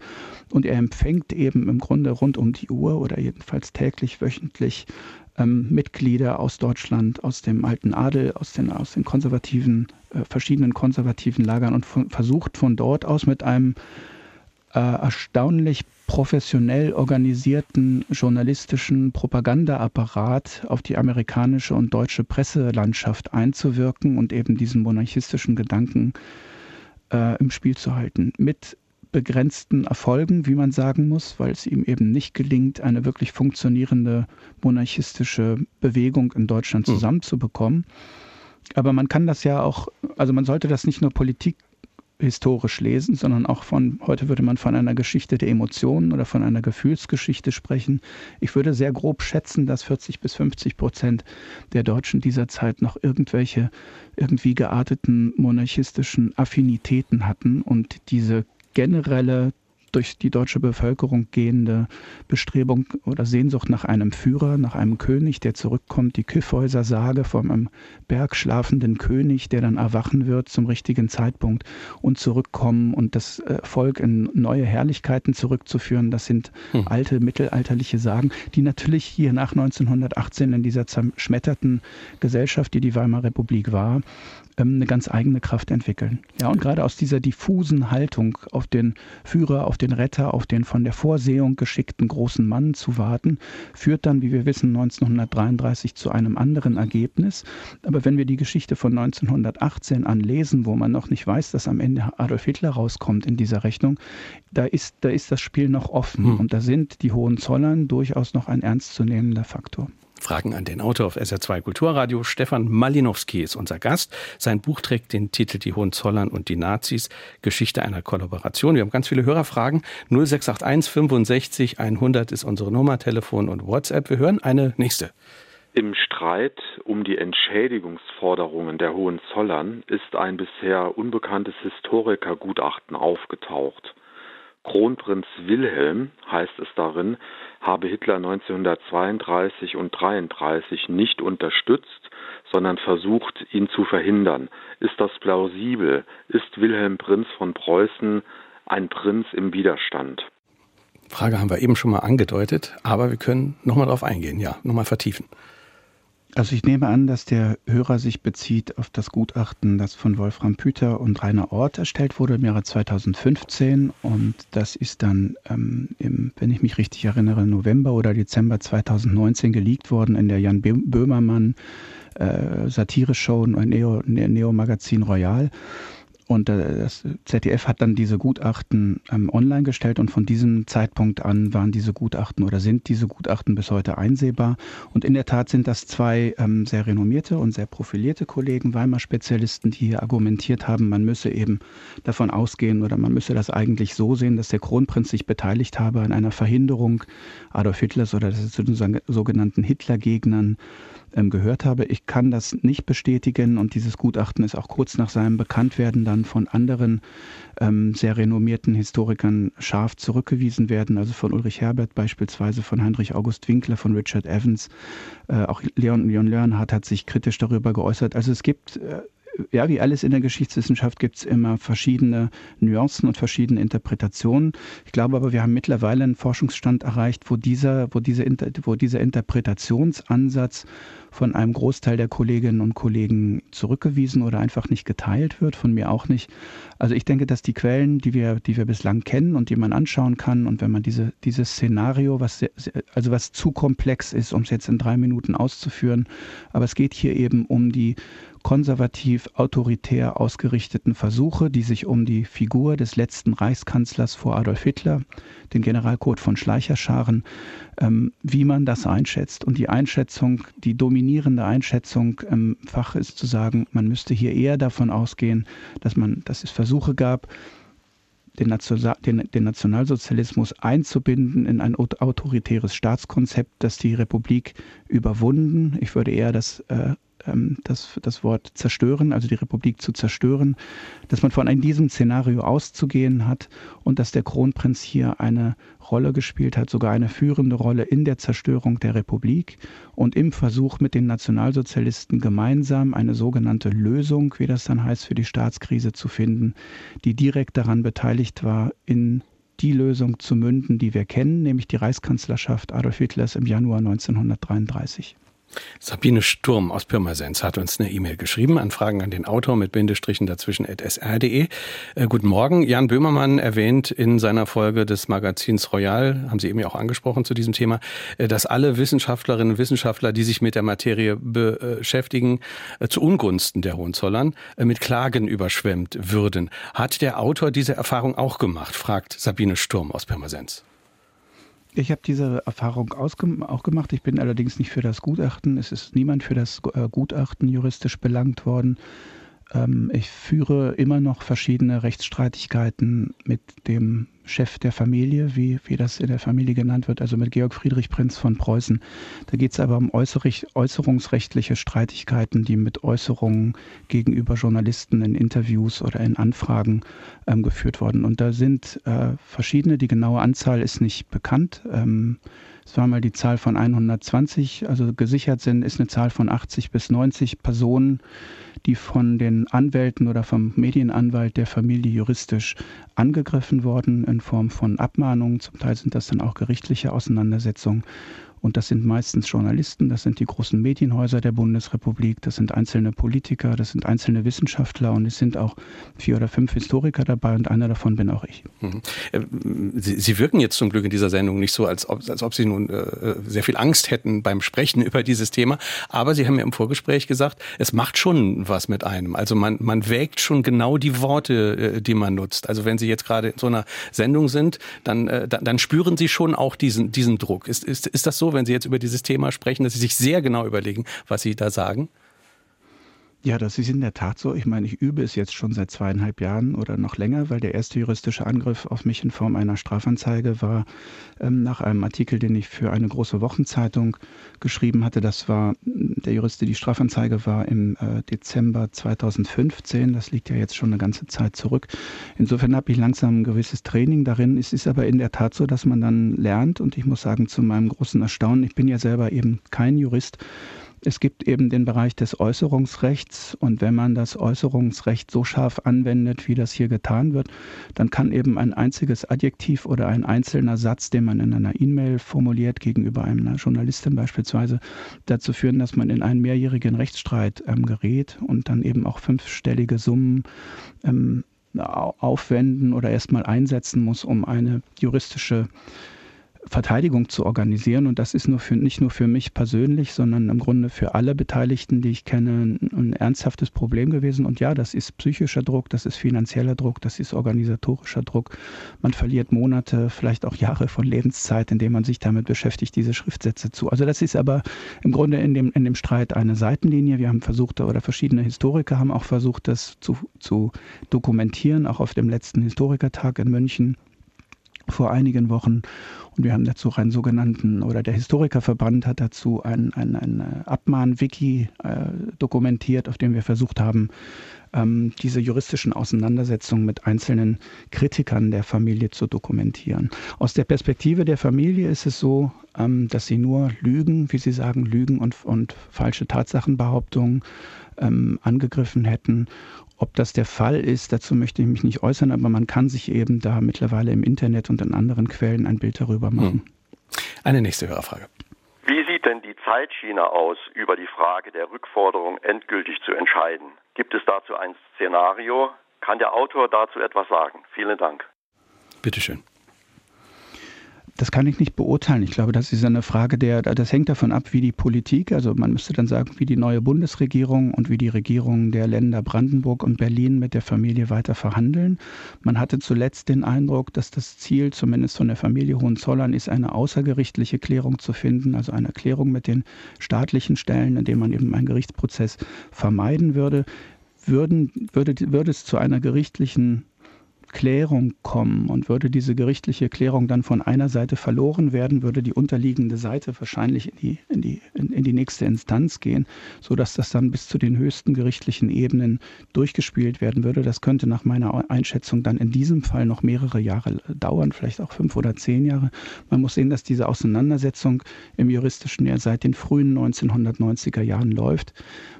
Speaker 3: Und er empfängt eben im Grunde rund um die Uhr oder jedenfalls täglich, wöchentlich ähm, Mitglieder aus Deutschland, aus dem alten Adel, aus den, aus den konservativen, äh, verschiedenen konservativen Lagern und von, versucht von dort aus mit einem äh, erstaunlich professionell organisierten journalistischen Propagandaapparat auf die amerikanische und deutsche Presselandschaft einzuwirken und eben diesen monarchistischen Gedanken äh, im Spiel zu halten. Mit begrenzten Erfolgen, wie man sagen muss, weil es ihm eben nicht gelingt, eine wirklich funktionierende monarchistische Bewegung in Deutschland hm. zusammenzubekommen. Aber man kann das ja auch, also man sollte das nicht nur Politik historisch lesen, sondern auch von, heute würde man von einer Geschichte der Emotionen oder von einer Gefühlsgeschichte sprechen. Ich würde sehr grob schätzen, dass 40 bis 50 Prozent der Deutschen dieser Zeit noch irgendwelche irgendwie gearteten monarchistischen Affinitäten hatten und diese generelle durch die deutsche Bevölkerung gehende Bestrebung oder Sehnsucht nach einem Führer, nach einem König, der zurückkommt, die Kyffhäuser Sage von einem bergschlafenden König, der dann erwachen wird zum richtigen Zeitpunkt und zurückkommen und das äh, Volk in neue Herrlichkeiten zurückzuführen. Das sind hm. alte mittelalterliche Sagen, die natürlich hier nach 1918 in dieser zerschmetterten Gesellschaft, die die Weimarer Republik war, ähm, eine ganz eigene Kraft entwickeln. Ja, und gerade aus dieser diffusen Haltung auf den Führer, auf den Retter, auf den von der Vorsehung geschickten großen Mann zu warten, führt dann, wie wir wissen, 1933 zu einem anderen Ergebnis. Aber wenn wir die Geschichte von 1918 anlesen, wo man noch nicht weiß, dass am Ende Adolf Hitler rauskommt in dieser Rechnung, da ist, da ist das Spiel noch offen. Hm. Und da sind die Hohenzollern durchaus noch ein ernstzunehmender Faktor.
Speaker 2: Fragen an den Autor auf SR2 Kulturradio. Stefan Malinowski ist unser Gast. Sein Buch trägt den Titel Die Hohenzollern und die Nazis. Geschichte einer Kollaboration. Wir haben ganz viele Hörerfragen. 0681 65 100 ist unsere Nummer, Telefon und WhatsApp. Wir hören eine nächste.
Speaker 6: Im Streit um die Entschädigungsforderungen der Hohenzollern ist ein bisher unbekanntes Historikergutachten aufgetaucht. Kronprinz Wilhelm, heißt es darin, habe Hitler 1932 und 1933 nicht unterstützt, sondern versucht, ihn zu verhindern. Ist das plausibel? Ist Wilhelm Prinz von Preußen ein Prinz im Widerstand?
Speaker 2: Frage haben wir eben schon mal angedeutet, aber wir können nochmal drauf eingehen, ja, nochmal vertiefen.
Speaker 3: Also ich nehme an, dass der Hörer sich bezieht auf das Gutachten, das von Wolfram Püter und Rainer Ort erstellt wurde im Jahre 2015 und das ist dann, ähm, im, wenn ich mich richtig erinnere, November oder Dezember 2019 geleakt worden in der Jan Böhmermann äh, Satire-Show Neo, Neo Royal. Und äh, das ZDF hat dann diese Gutachten ähm, online gestellt und von diesem Zeitpunkt an waren diese Gutachten oder sind diese Gutachten bis heute einsehbar. Und in der Tat sind das zwei ähm, sehr renommierte und sehr profilierte Kollegen, Weimar-Spezialisten, die hier argumentiert haben, man müsse eben davon ausgehen oder man müsse das eigentlich so sehen, dass der Kronprinz sich beteiligt habe an einer Verhinderung Adolf Hitlers oder zu den sogenannten Hitlergegnern ähm, gehört habe. Ich kann das nicht bestätigen und dieses Gutachten ist auch kurz nach seinem Bekanntwerden dann von anderen ähm, sehr renommierten Historikern scharf zurückgewiesen werden, also von Ulrich Herbert beispielsweise, von Heinrich August Winkler, von Richard Evans. Äh, auch Leon, Leon Learnhardt hat sich kritisch darüber geäußert. Also es gibt äh, ja, wie alles in der Geschichtswissenschaft gibt es immer verschiedene Nuancen und verschiedene Interpretationen. Ich glaube aber, wir haben mittlerweile einen Forschungsstand erreicht, wo dieser, wo diese, wo dieser Interpretationsansatz von einem Großteil der Kolleginnen und Kollegen zurückgewiesen oder einfach nicht geteilt wird, von mir auch nicht. Also ich denke, dass die Quellen, die wir, die wir bislang kennen und die man anschauen kann und wenn man diese, dieses Szenario, was sehr, also was zu komplex ist, um es jetzt in drei Minuten auszuführen, aber es geht hier eben um die konservativ autoritär ausgerichteten Versuche, die sich um die Figur des letzten Reichskanzlers vor Adolf Hitler, den Generalcode von Schleicher scharen, ähm, wie man das einschätzt. Und die Einschätzung, die dominierende Einschätzung im Fach ist zu sagen, man müsste hier eher davon ausgehen, dass man, dass es Versuche gab, den, Nationalsozialismus einzubinden in ein autoritäres Staatskonzept, das die Republik überwunden, ich würde eher das äh, ähm, das, das Wort zerstören, also die Republik zu zerstören, dass man von diesem Szenario auszugehen hat und dass der Kronprinz hier eine Rolle gespielt hat, sogar eine führende Rolle in der Zerstörung der Republik und im Versuch mit den Nationalsozialisten gemeinsam eine sogenannte Lösung, wie das dann heißt, für die Staatskrise zu finden, die direkt daran beteiligt war, in die Lösung zu münden, die wir kennen, nämlich die Reichskanzlerschaft Adolf Hitlers im Januar 1933.
Speaker 2: Sabine Sturm aus Pirmasens hat uns eine E-Mail geschrieben an Fragen an den Autor mit Bindestrichen dazwischen at sr.de. Äh, guten Morgen. Jan Böhmermann erwähnt in seiner Folge des Magazins Royal, haben Sie eben ja auch angesprochen zu diesem Thema, äh, dass alle Wissenschaftlerinnen und Wissenschaftler, die sich mit der Materie beschäftigen, äh, zu Ungunsten der Hohenzollern äh, mit Klagen überschwemmt würden. Hat der Autor diese Erfahrung auch gemacht, fragt Sabine Sturm aus Pirmasens.
Speaker 3: Ich habe diese Erfahrung auch gemacht. Ich bin allerdings nicht für das Gutachten. Es ist niemand für das äh, Gutachten juristisch belangt worden. ähm, ich führe immer noch verschiedene Rechtsstreitigkeiten mit dem Chef der Familie, wie, wie das in der Familie genannt wird, also mit Georg Friedrich Prinz von Preußen. Da geht es aber um äußerungsrechtliche Streitigkeiten, die mit Äußerungen gegenüber Journalisten in Interviews oder in Anfragen ähm, geführt wurden. Und da sind äh, verschiedene, die genaue Anzahl ist nicht bekannt. Ähm, es war mal die Zahl von 120, also gesichert sind, ist eine Zahl von 80 bis 90 Personen, die von den Anwälten oder vom Medienanwalt der Familie juristisch angegriffen worden in Form von Abmahnungen. Zum Teil sind das dann auch gerichtliche Auseinandersetzungen. Und das sind meistens Journalisten, das sind die großen Medienhäuser der Bundesrepublik, das sind einzelne Politiker, das sind einzelne Wissenschaftler und es sind auch vier oder fünf Historiker dabei und einer davon bin auch ich. Mhm.
Speaker 2: Äh, Sie, Sie, wirken jetzt zum Glück in dieser Sendung nicht so, als ob, als ob Sie nun äh, sehr viel Angst hätten beim Sprechen (laughs) über dieses Thema. Aber Sie haben ja im Vorgespräch gesagt, es macht schon was mit einem. Also man, man wägt schon genau die Worte, äh, die man nutzt. Also wenn Sie jetzt gerade in so einer Sendung sind, dann, äh, dann, dann spüren Sie schon auch diesen, diesen Druck. Ist, ist, ist das so? Wenn Sie jetzt über dieses Thema sprechen, dass Sie sich sehr genau überlegen, was Sie da sagen?
Speaker 3: Ja, das ist in der Tat so. Ich meine, ich übe es jetzt schon seit zweieinhalb Jahren oder noch länger, weil der erste juristische Angriff auf mich in Form einer Strafanzeige war ähm, nach einem Artikel, den ich für eine große Wochenzeitung geschrieben hatte. Das war der Jurist, die Strafanzeige war im äh, Dezember 2015. Das liegt ja jetzt schon eine ganze Zeit zurück. Insofern habe ich langsam ein gewisses Training darin. Es ist aber in der Tat so, dass man dann lernt und ich muss sagen, zu meinem großen Erstaunen, ich bin ja selber eben kein Jurist, es gibt eben den Bereich des Äußerungsrechts und wenn man das Äußerungsrecht so scharf anwendet, wie das hier getan wird, dann kann eben ein einziges Adjektiv oder ein einzelner Satz, den man in einer E-Mail formuliert gegenüber einer Journalistin beispielsweise, dazu führen, dass man in einen mehrjährigen Rechtsstreit ähm, gerät und dann eben auch fünfstellige Summen ähm, aufwenden oder erstmal einsetzen muss, um eine juristische Verteidigung zu organisieren. Und das ist nur für, nicht nur für mich persönlich, sondern im Grunde für alle Beteiligten, die ich kenne, ein ernsthaftes Problem gewesen. Und ja, das ist psychischer Druck, das ist finanzieller Druck, das ist organisatorischer Druck. Man verliert Monate, vielleicht auch Jahre von Lebenszeit, indem man sich damit beschäftigt, diese Schriftsätze zu. Also das ist aber im Grunde in dem, in dem Streit eine Seitenlinie. Wir haben versucht, oder verschiedene Historiker haben auch versucht, das zu, zu dokumentieren, auch auf dem letzten Historikertag in München vor einigen Wochen. Und wir haben dazu einen sogenannten, oder der Historikerverband hat dazu ein, ein, ein Abmahn-Wiki äh, dokumentiert, auf dem wir versucht haben, ähm, diese juristischen Auseinandersetzungen mit einzelnen Kritikern der Familie zu dokumentieren. Aus der Perspektive der Familie ist es so, ähm, dass sie nur Lügen, wie Sie sagen, Lügen und, und falsche Tatsachenbehauptungen ähm, angegriffen hätten ob das der Fall ist, dazu möchte ich mich nicht äußern, aber man kann sich eben da mittlerweile im Internet und in anderen Quellen ein Bild darüber machen. Hm.
Speaker 2: Eine nächste Hörerfrage.
Speaker 7: Wie sieht denn die Zeitschiene aus, über die Frage der Rückforderung endgültig zu entscheiden? Gibt es dazu ein Szenario? Kann der Autor dazu etwas sagen? Vielen Dank.
Speaker 2: Bitte schön.
Speaker 3: Das kann ich nicht beurteilen. Ich glaube, das ist eine Frage der, das hängt davon ab, wie die Politik, also man müsste dann sagen, wie die neue Bundesregierung und wie die Regierungen der Länder Brandenburg und Berlin mit der Familie weiter verhandeln. Man hatte zuletzt den Eindruck, dass das Ziel, zumindest von der Familie Hohenzollern, ist, eine außergerichtliche Klärung zu finden, also eine Klärung mit den staatlichen Stellen, indem man eben einen Gerichtsprozess vermeiden würde. Würden, würde, würde es zu einer gerichtlichen Klärung kommen und würde diese gerichtliche Klärung dann von einer Seite verloren werden, würde die unterliegende Seite wahrscheinlich in die, in die, in, in die nächste Instanz gehen, sodass das dann bis zu den höchsten gerichtlichen Ebenen durchgespielt werden würde. Das könnte nach meiner Einschätzung dann in diesem Fall noch mehrere Jahre dauern, vielleicht auch fünf oder zehn Jahre. Man muss sehen, dass diese Auseinandersetzung im juristischen ja seit den frühen 1990er Jahren läuft.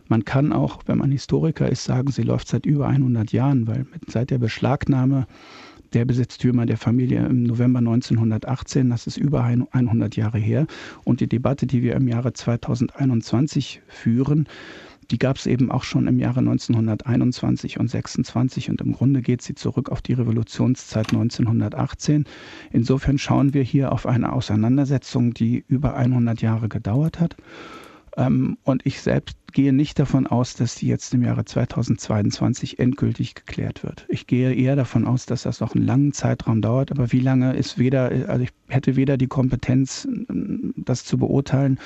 Speaker 3: Man kann auch, wenn man Historiker ist, sagen, sie läuft seit über 100 Jahren, weil mit, seit der Beschlagnahme der Besitztümer der Familie im November 1918, das ist über 100 Jahre her. Und die Debatte, die wir im Jahre 2021 führen, die gab es eben auch schon im Jahre 1921 und 26 und im Grunde geht sie zurück auf die Revolutionszeit 1918. Insofern schauen wir hier auf eine Auseinandersetzung, die über 100 Jahre gedauert hat. Ähm, und ich selbst gehe nicht davon aus, dass die jetzt im Jahre 2022 endgültig geklärt wird. Ich gehe eher davon aus, dass das noch einen langen Zeitraum dauert. Aber wie lange ist weder, also ich hätte weder die Kompetenz, das zu beurteilen,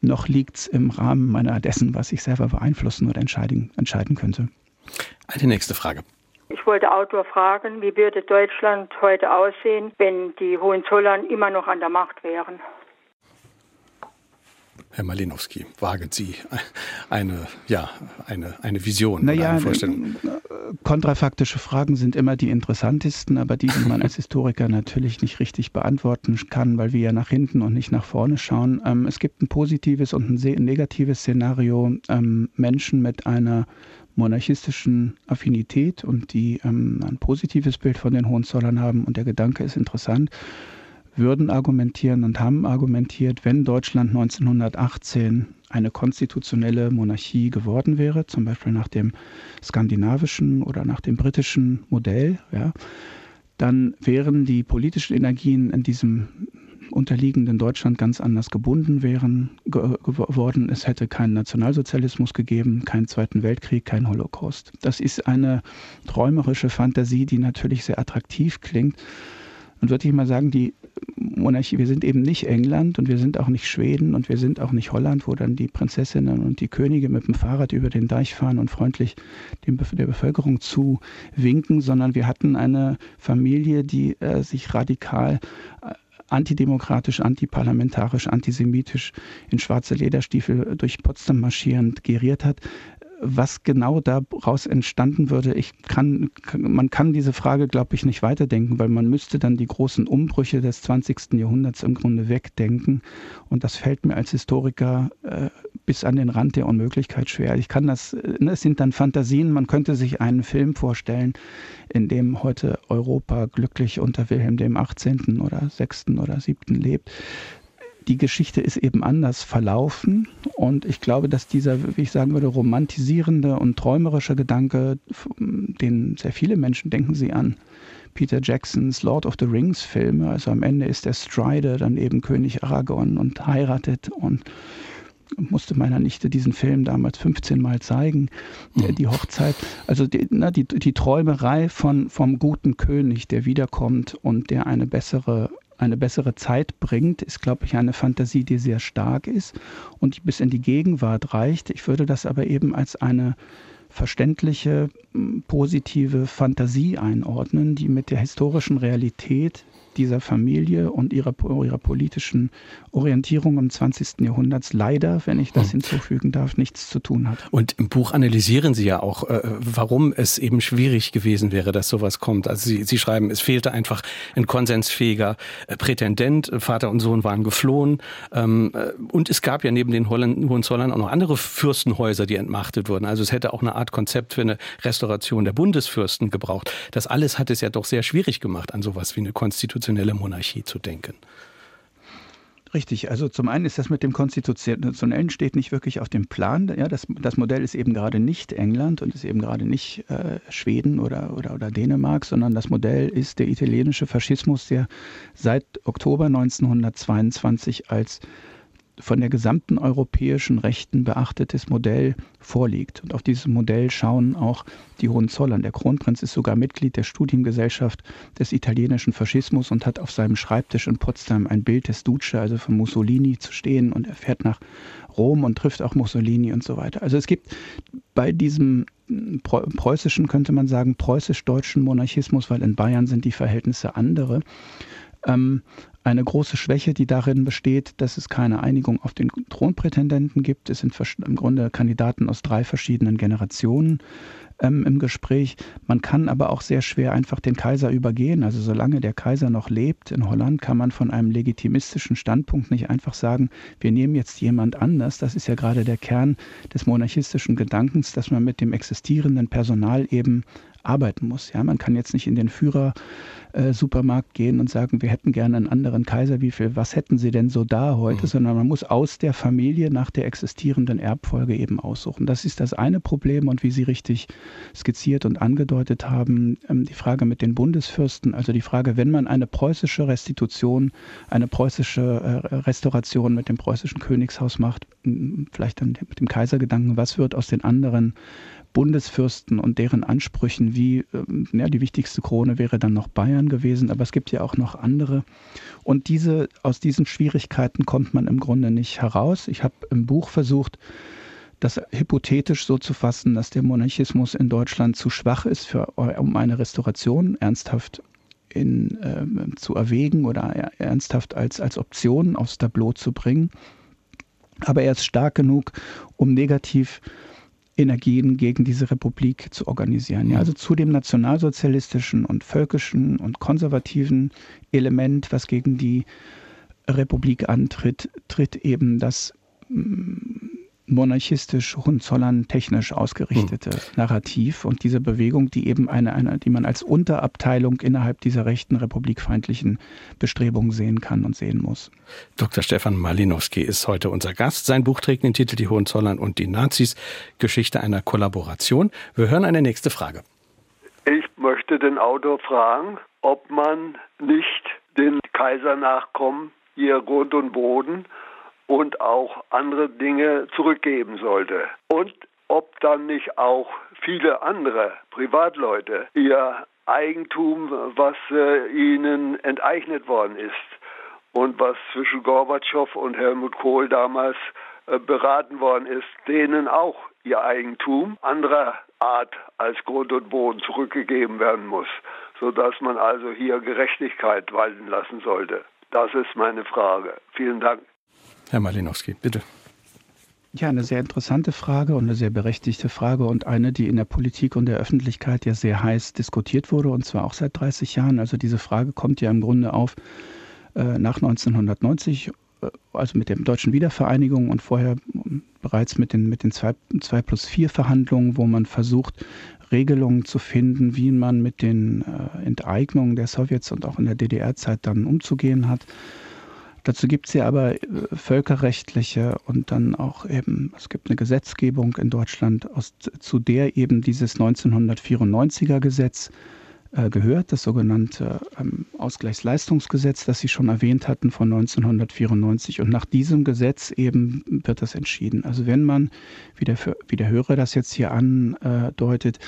Speaker 3: noch liegt es im Rahmen meiner dessen, was ich selber beeinflussen oder entscheiden, entscheiden könnte.
Speaker 2: Eine nächste Frage.
Speaker 8: Ich wollte Autor fragen, wie würde Deutschland heute aussehen, wenn die Hohenzollern immer noch an der Macht wären?
Speaker 2: Herr Malinowski, wagen Sie eine, ja, eine, eine Vision
Speaker 3: naja,
Speaker 2: oder eine Vorstellung?
Speaker 3: Kontrafaktische Fragen sind immer die interessantesten, aber die, die man als Historiker natürlich nicht richtig beantworten kann, weil wir ja nach hinten und nicht nach vorne schauen. Ähm, es gibt ein positives und ein negatives Szenario. Ähm, Menschen mit einer monarchistischen Affinität und die ähm, ein positives Bild von den Hohenzollern haben und der Gedanke ist interessant würden argumentieren und haben argumentiert, wenn Deutschland 1918 eine konstitutionelle Monarchie geworden wäre, zum Beispiel nach dem skandinavischen oder nach dem britischen Modell, ja, dann wären die politischen Energien in diesem unterliegenden Deutschland ganz anders gebunden wären ge geworden. Es hätte keinen Nationalsozialismus gegeben, keinen Zweiten Weltkrieg, keinen Holocaust. Das ist eine träumerische Fantasie, die natürlich sehr attraktiv klingt. Und würde ich mal sagen, die Monarchie, wir sind eben nicht England und wir sind auch nicht Schweden und wir sind auch nicht Holland, wo dann die Prinzessinnen und die Könige mit dem Fahrrad über den Deich fahren und freundlich dem, der Bevölkerung zu winken, sondern wir hatten eine Familie, die äh, sich radikal äh, antidemokratisch, antiparlamentarisch, antisemitisch in schwarze Lederstiefel durch Potsdam marschierend geriert hat was genau daraus entstanden würde, ich kann, man kann diese Frage, glaube ich, nicht weiterdenken, weil man müsste dann die großen Umbrüche des 20. Jahrhunderts im Grunde wegdenken. Und das fällt mir als Historiker äh, bis an den Rand der Unmöglichkeit schwer. Ich kann das, ne, es sind dann Fantasien, man könnte sich einen Film vorstellen, in dem heute Europa glücklich unter Wilhelm dem 18. oder 6. oder 7. lebt die Geschichte ist eben anders verlaufen. Und ich glaube, dass dieser, wie ich sagen würde, romantisierende und träumerische Gedanke, den sehr viele Menschen denken sie an, Peter Jacksons Lord of the Rings Filme. Also am Ende ist der Strider dann eben König Aragorn und heiratet und musste meiner Nichte diesen Film damals 15 Mal zeigen, mhm. die Hochzeit. Also die, na, die, die Träumerei von, vom guten König, der wiederkommt und der eine bessere eine bessere Zeit bringt, ist, glaube ich, eine Fantasie, die sehr stark ist und die bis in die Gegenwart reicht. Ich würde das aber eben als eine verständliche, positive Fantasie einordnen, die mit der historischen Realität dieser Familie und ihrer, ihrer politischen Orientierung im 20. Jahrhunderts leider, wenn ich das hm. hinzufügen darf, nichts zu tun hat.
Speaker 2: Und im Buch analysieren Sie ja auch, äh, warum es eben schwierig gewesen wäre, dass sowas kommt. Also Sie, Sie schreiben, es fehlte einfach ein konsensfähiger äh, Prätendent. Vater und Sohn waren geflohen. Ähm, äh, und es gab ja neben den Hohenzollern auch noch andere Fürstenhäuser, die entmachtet wurden. Also es hätte auch eine Art Konzept für eine Restauration der Bundesfürsten gebraucht. Das alles hat es ja doch sehr schwierig gemacht, an sowas wie eine konstitutionelle Monarchie zu denken.
Speaker 3: Richtig, also zum einen ist das mit dem Konstitutionellen steht nicht wirklich auf dem Plan. Ja, das, das Modell ist eben gerade nicht England und ist eben gerade nicht äh, Schweden oder, oder, oder Dänemark, sondern das Modell ist der italienische Faschismus, der seit Oktober 1922 als von der gesamten europäischen Rechten beachtetes Modell vorliegt. Und auf dieses Modell schauen auch die Hohenzollern. Der Kronprinz ist sogar Mitglied der Studiengesellschaft des italienischen Faschismus und hat auf seinem Schreibtisch in Potsdam ein Bild des Duce, also von Mussolini, zu stehen. Und er fährt nach Rom und trifft auch Mussolini und so weiter. Also es gibt bei diesem preußischen, könnte man sagen, preußisch-deutschen Monarchismus, weil in Bayern sind die Verhältnisse andere, ähm, eine große Schwäche, die darin besteht, dass es keine Einigung auf den Thronprätendenten gibt. Es sind im Grunde Kandidaten aus drei verschiedenen Generationen ähm, im Gespräch. Man kann aber auch sehr schwer einfach den Kaiser übergehen. Also solange der Kaiser noch lebt in Holland, kann man von einem legitimistischen Standpunkt nicht einfach sagen, wir nehmen jetzt jemand anders. Das ist ja gerade der Kern des monarchistischen Gedankens, dass man mit dem existierenden Personal eben arbeiten muss. Ja, man kann jetzt nicht in den Führer-Supermarkt gehen und sagen, wir hätten gerne einen anderen Kaiser. Wie viel, was hätten Sie denn so da heute? Mhm. Sondern man muss aus der Familie nach der existierenden Erbfolge eben aussuchen. Das ist das eine Problem und wie Sie richtig skizziert und angedeutet haben, ähm, die Frage mit den Bundesfürsten, also die Frage, wenn man eine preußische Restitution, eine preußische äh, Restauration mit dem preußischen Königshaus macht, vielleicht dann mit dem Kaisergedanken, was wird aus den anderen Bundesfürsten und deren Ansprüchen, wie ähm, ja, die wichtigste Krone wäre dann noch Bayern gewesen, aber es gibt ja auch noch andere. Und diese, aus diesen Schwierigkeiten kommt man im Grunde nicht heraus. Ich habe im Buch versucht, das hypothetisch so zu fassen, dass der Monarchismus in Deutschland zu schwach ist, für, um eine Restauration ernsthaft in, äh, zu erwägen oder ernsthaft als, als Option aufs Tableau zu bringen. Aber er ist stark genug, um negativ Energien gegen diese Republik zu organisieren. Ja, also zu dem nationalsozialistischen und völkischen und konservativen Element, was gegen die Republik antritt, tritt eben das mm, monarchistisch, Hohenzollern technisch ausgerichtete hm. Narrativ und diese Bewegung, die eben eine, eine, die man als Unterabteilung innerhalb dieser rechten republikfeindlichen Bestrebungen sehen kann und sehen muss.
Speaker 2: Dr. Stefan Malinowski ist heute unser Gast. Sein Buch trägt den Titel Die Hohenzollern und die Nazis, Geschichte einer Kollaboration. Wir hören eine nächste Frage.
Speaker 9: Ich möchte den Autor fragen, ob man nicht den Kaisernachkommen ihr Grund und Boden und auch andere Dinge zurückgeben sollte. Und ob dann nicht auch viele andere Privatleute ihr Eigentum, was äh, ihnen enteignet worden ist und was zwischen Gorbatschow und Helmut Kohl damals äh, beraten worden ist, denen auch ihr Eigentum anderer Art als Grund und Boden zurückgegeben werden muss, sodass man also hier Gerechtigkeit walten lassen sollte. Das ist meine Frage. Vielen Dank.
Speaker 2: Herr Malinowski, bitte.
Speaker 3: Ja, eine sehr interessante Frage und eine sehr berechtigte Frage und eine, die in der Politik und der Öffentlichkeit ja sehr heiß diskutiert wurde und zwar auch seit 30 Jahren. Also diese Frage kommt ja im Grunde auf äh, nach 1990, äh, also mit der deutschen Wiedervereinigung und vorher ähm, bereits mit den, mit den 2, 2 plus 4 Verhandlungen, wo man versucht, Regelungen zu finden, wie man mit den äh, Enteignungen der Sowjets und auch in der DDR-Zeit dann umzugehen hat. Dazu gibt es ja aber äh, völkerrechtliche und dann auch eben, es gibt eine Gesetzgebung in Deutschland, aus, zu der eben dieses 1994er Gesetz gehört, das sogenannte ähm, Ausgleichsleistungsgesetz, das Sie schon erwähnt hatten von 1994. Und nach diesem Gesetz eben wird das entschieden. Also wenn man, wie der, wie der Hörer das jetzt hier andeutet,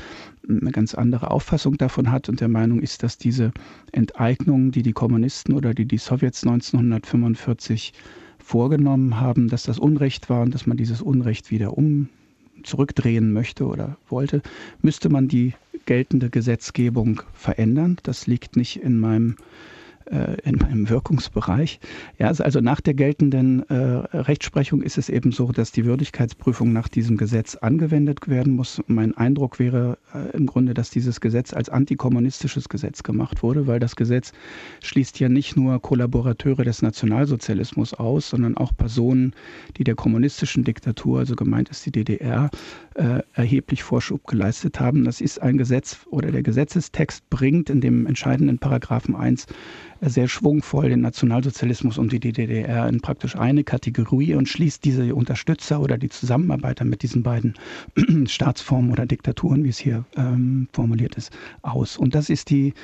Speaker 3: eine ganz andere Auffassung davon hat und der Meinung ist, dass diese Enteignung, die die Kommunisten oder die die Sowjets 1945 vorgenommen haben, dass das Unrecht war und dass man dieses Unrecht wieder um zurückdrehen möchte oder wollte, müsste man die geltende Gesetzgebung verändern. Das liegt nicht in meinem äh, in meinem Wirkungsbereich. Ja, also nach der geltenden äh, Rechtsprechung ist es eben so, dass die Würdigkeitsprüfung nach diesem Gesetz angewendet werden muss. Mein Eindruck wäre äh, im Grunde, dass dieses Gesetz als antikommunistisches Gesetz gemacht wurde, weil das Gesetz schließt ja nicht nur Kollaborateure des Nationalsozialismus aus, sondern auch Personen, die der kommunistischen Diktatur, also gemeint ist die DDR, äh, erheblich Vorschub geleistet haben. Das ist ein Gesetz oder der Gesetzestext bringt in dem entscheidenden Paragraphen 1 sehr schwungvoll den Nationalsozialismus und die DDR in praktisch eine Kategorie und schließt diese Unterstützer oder die Zusammenarbeiter mit diesen beiden (clears throat) Staatsformen oder Diktaturen, wie es hier ähm, formuliert ist, aus. Und das ist die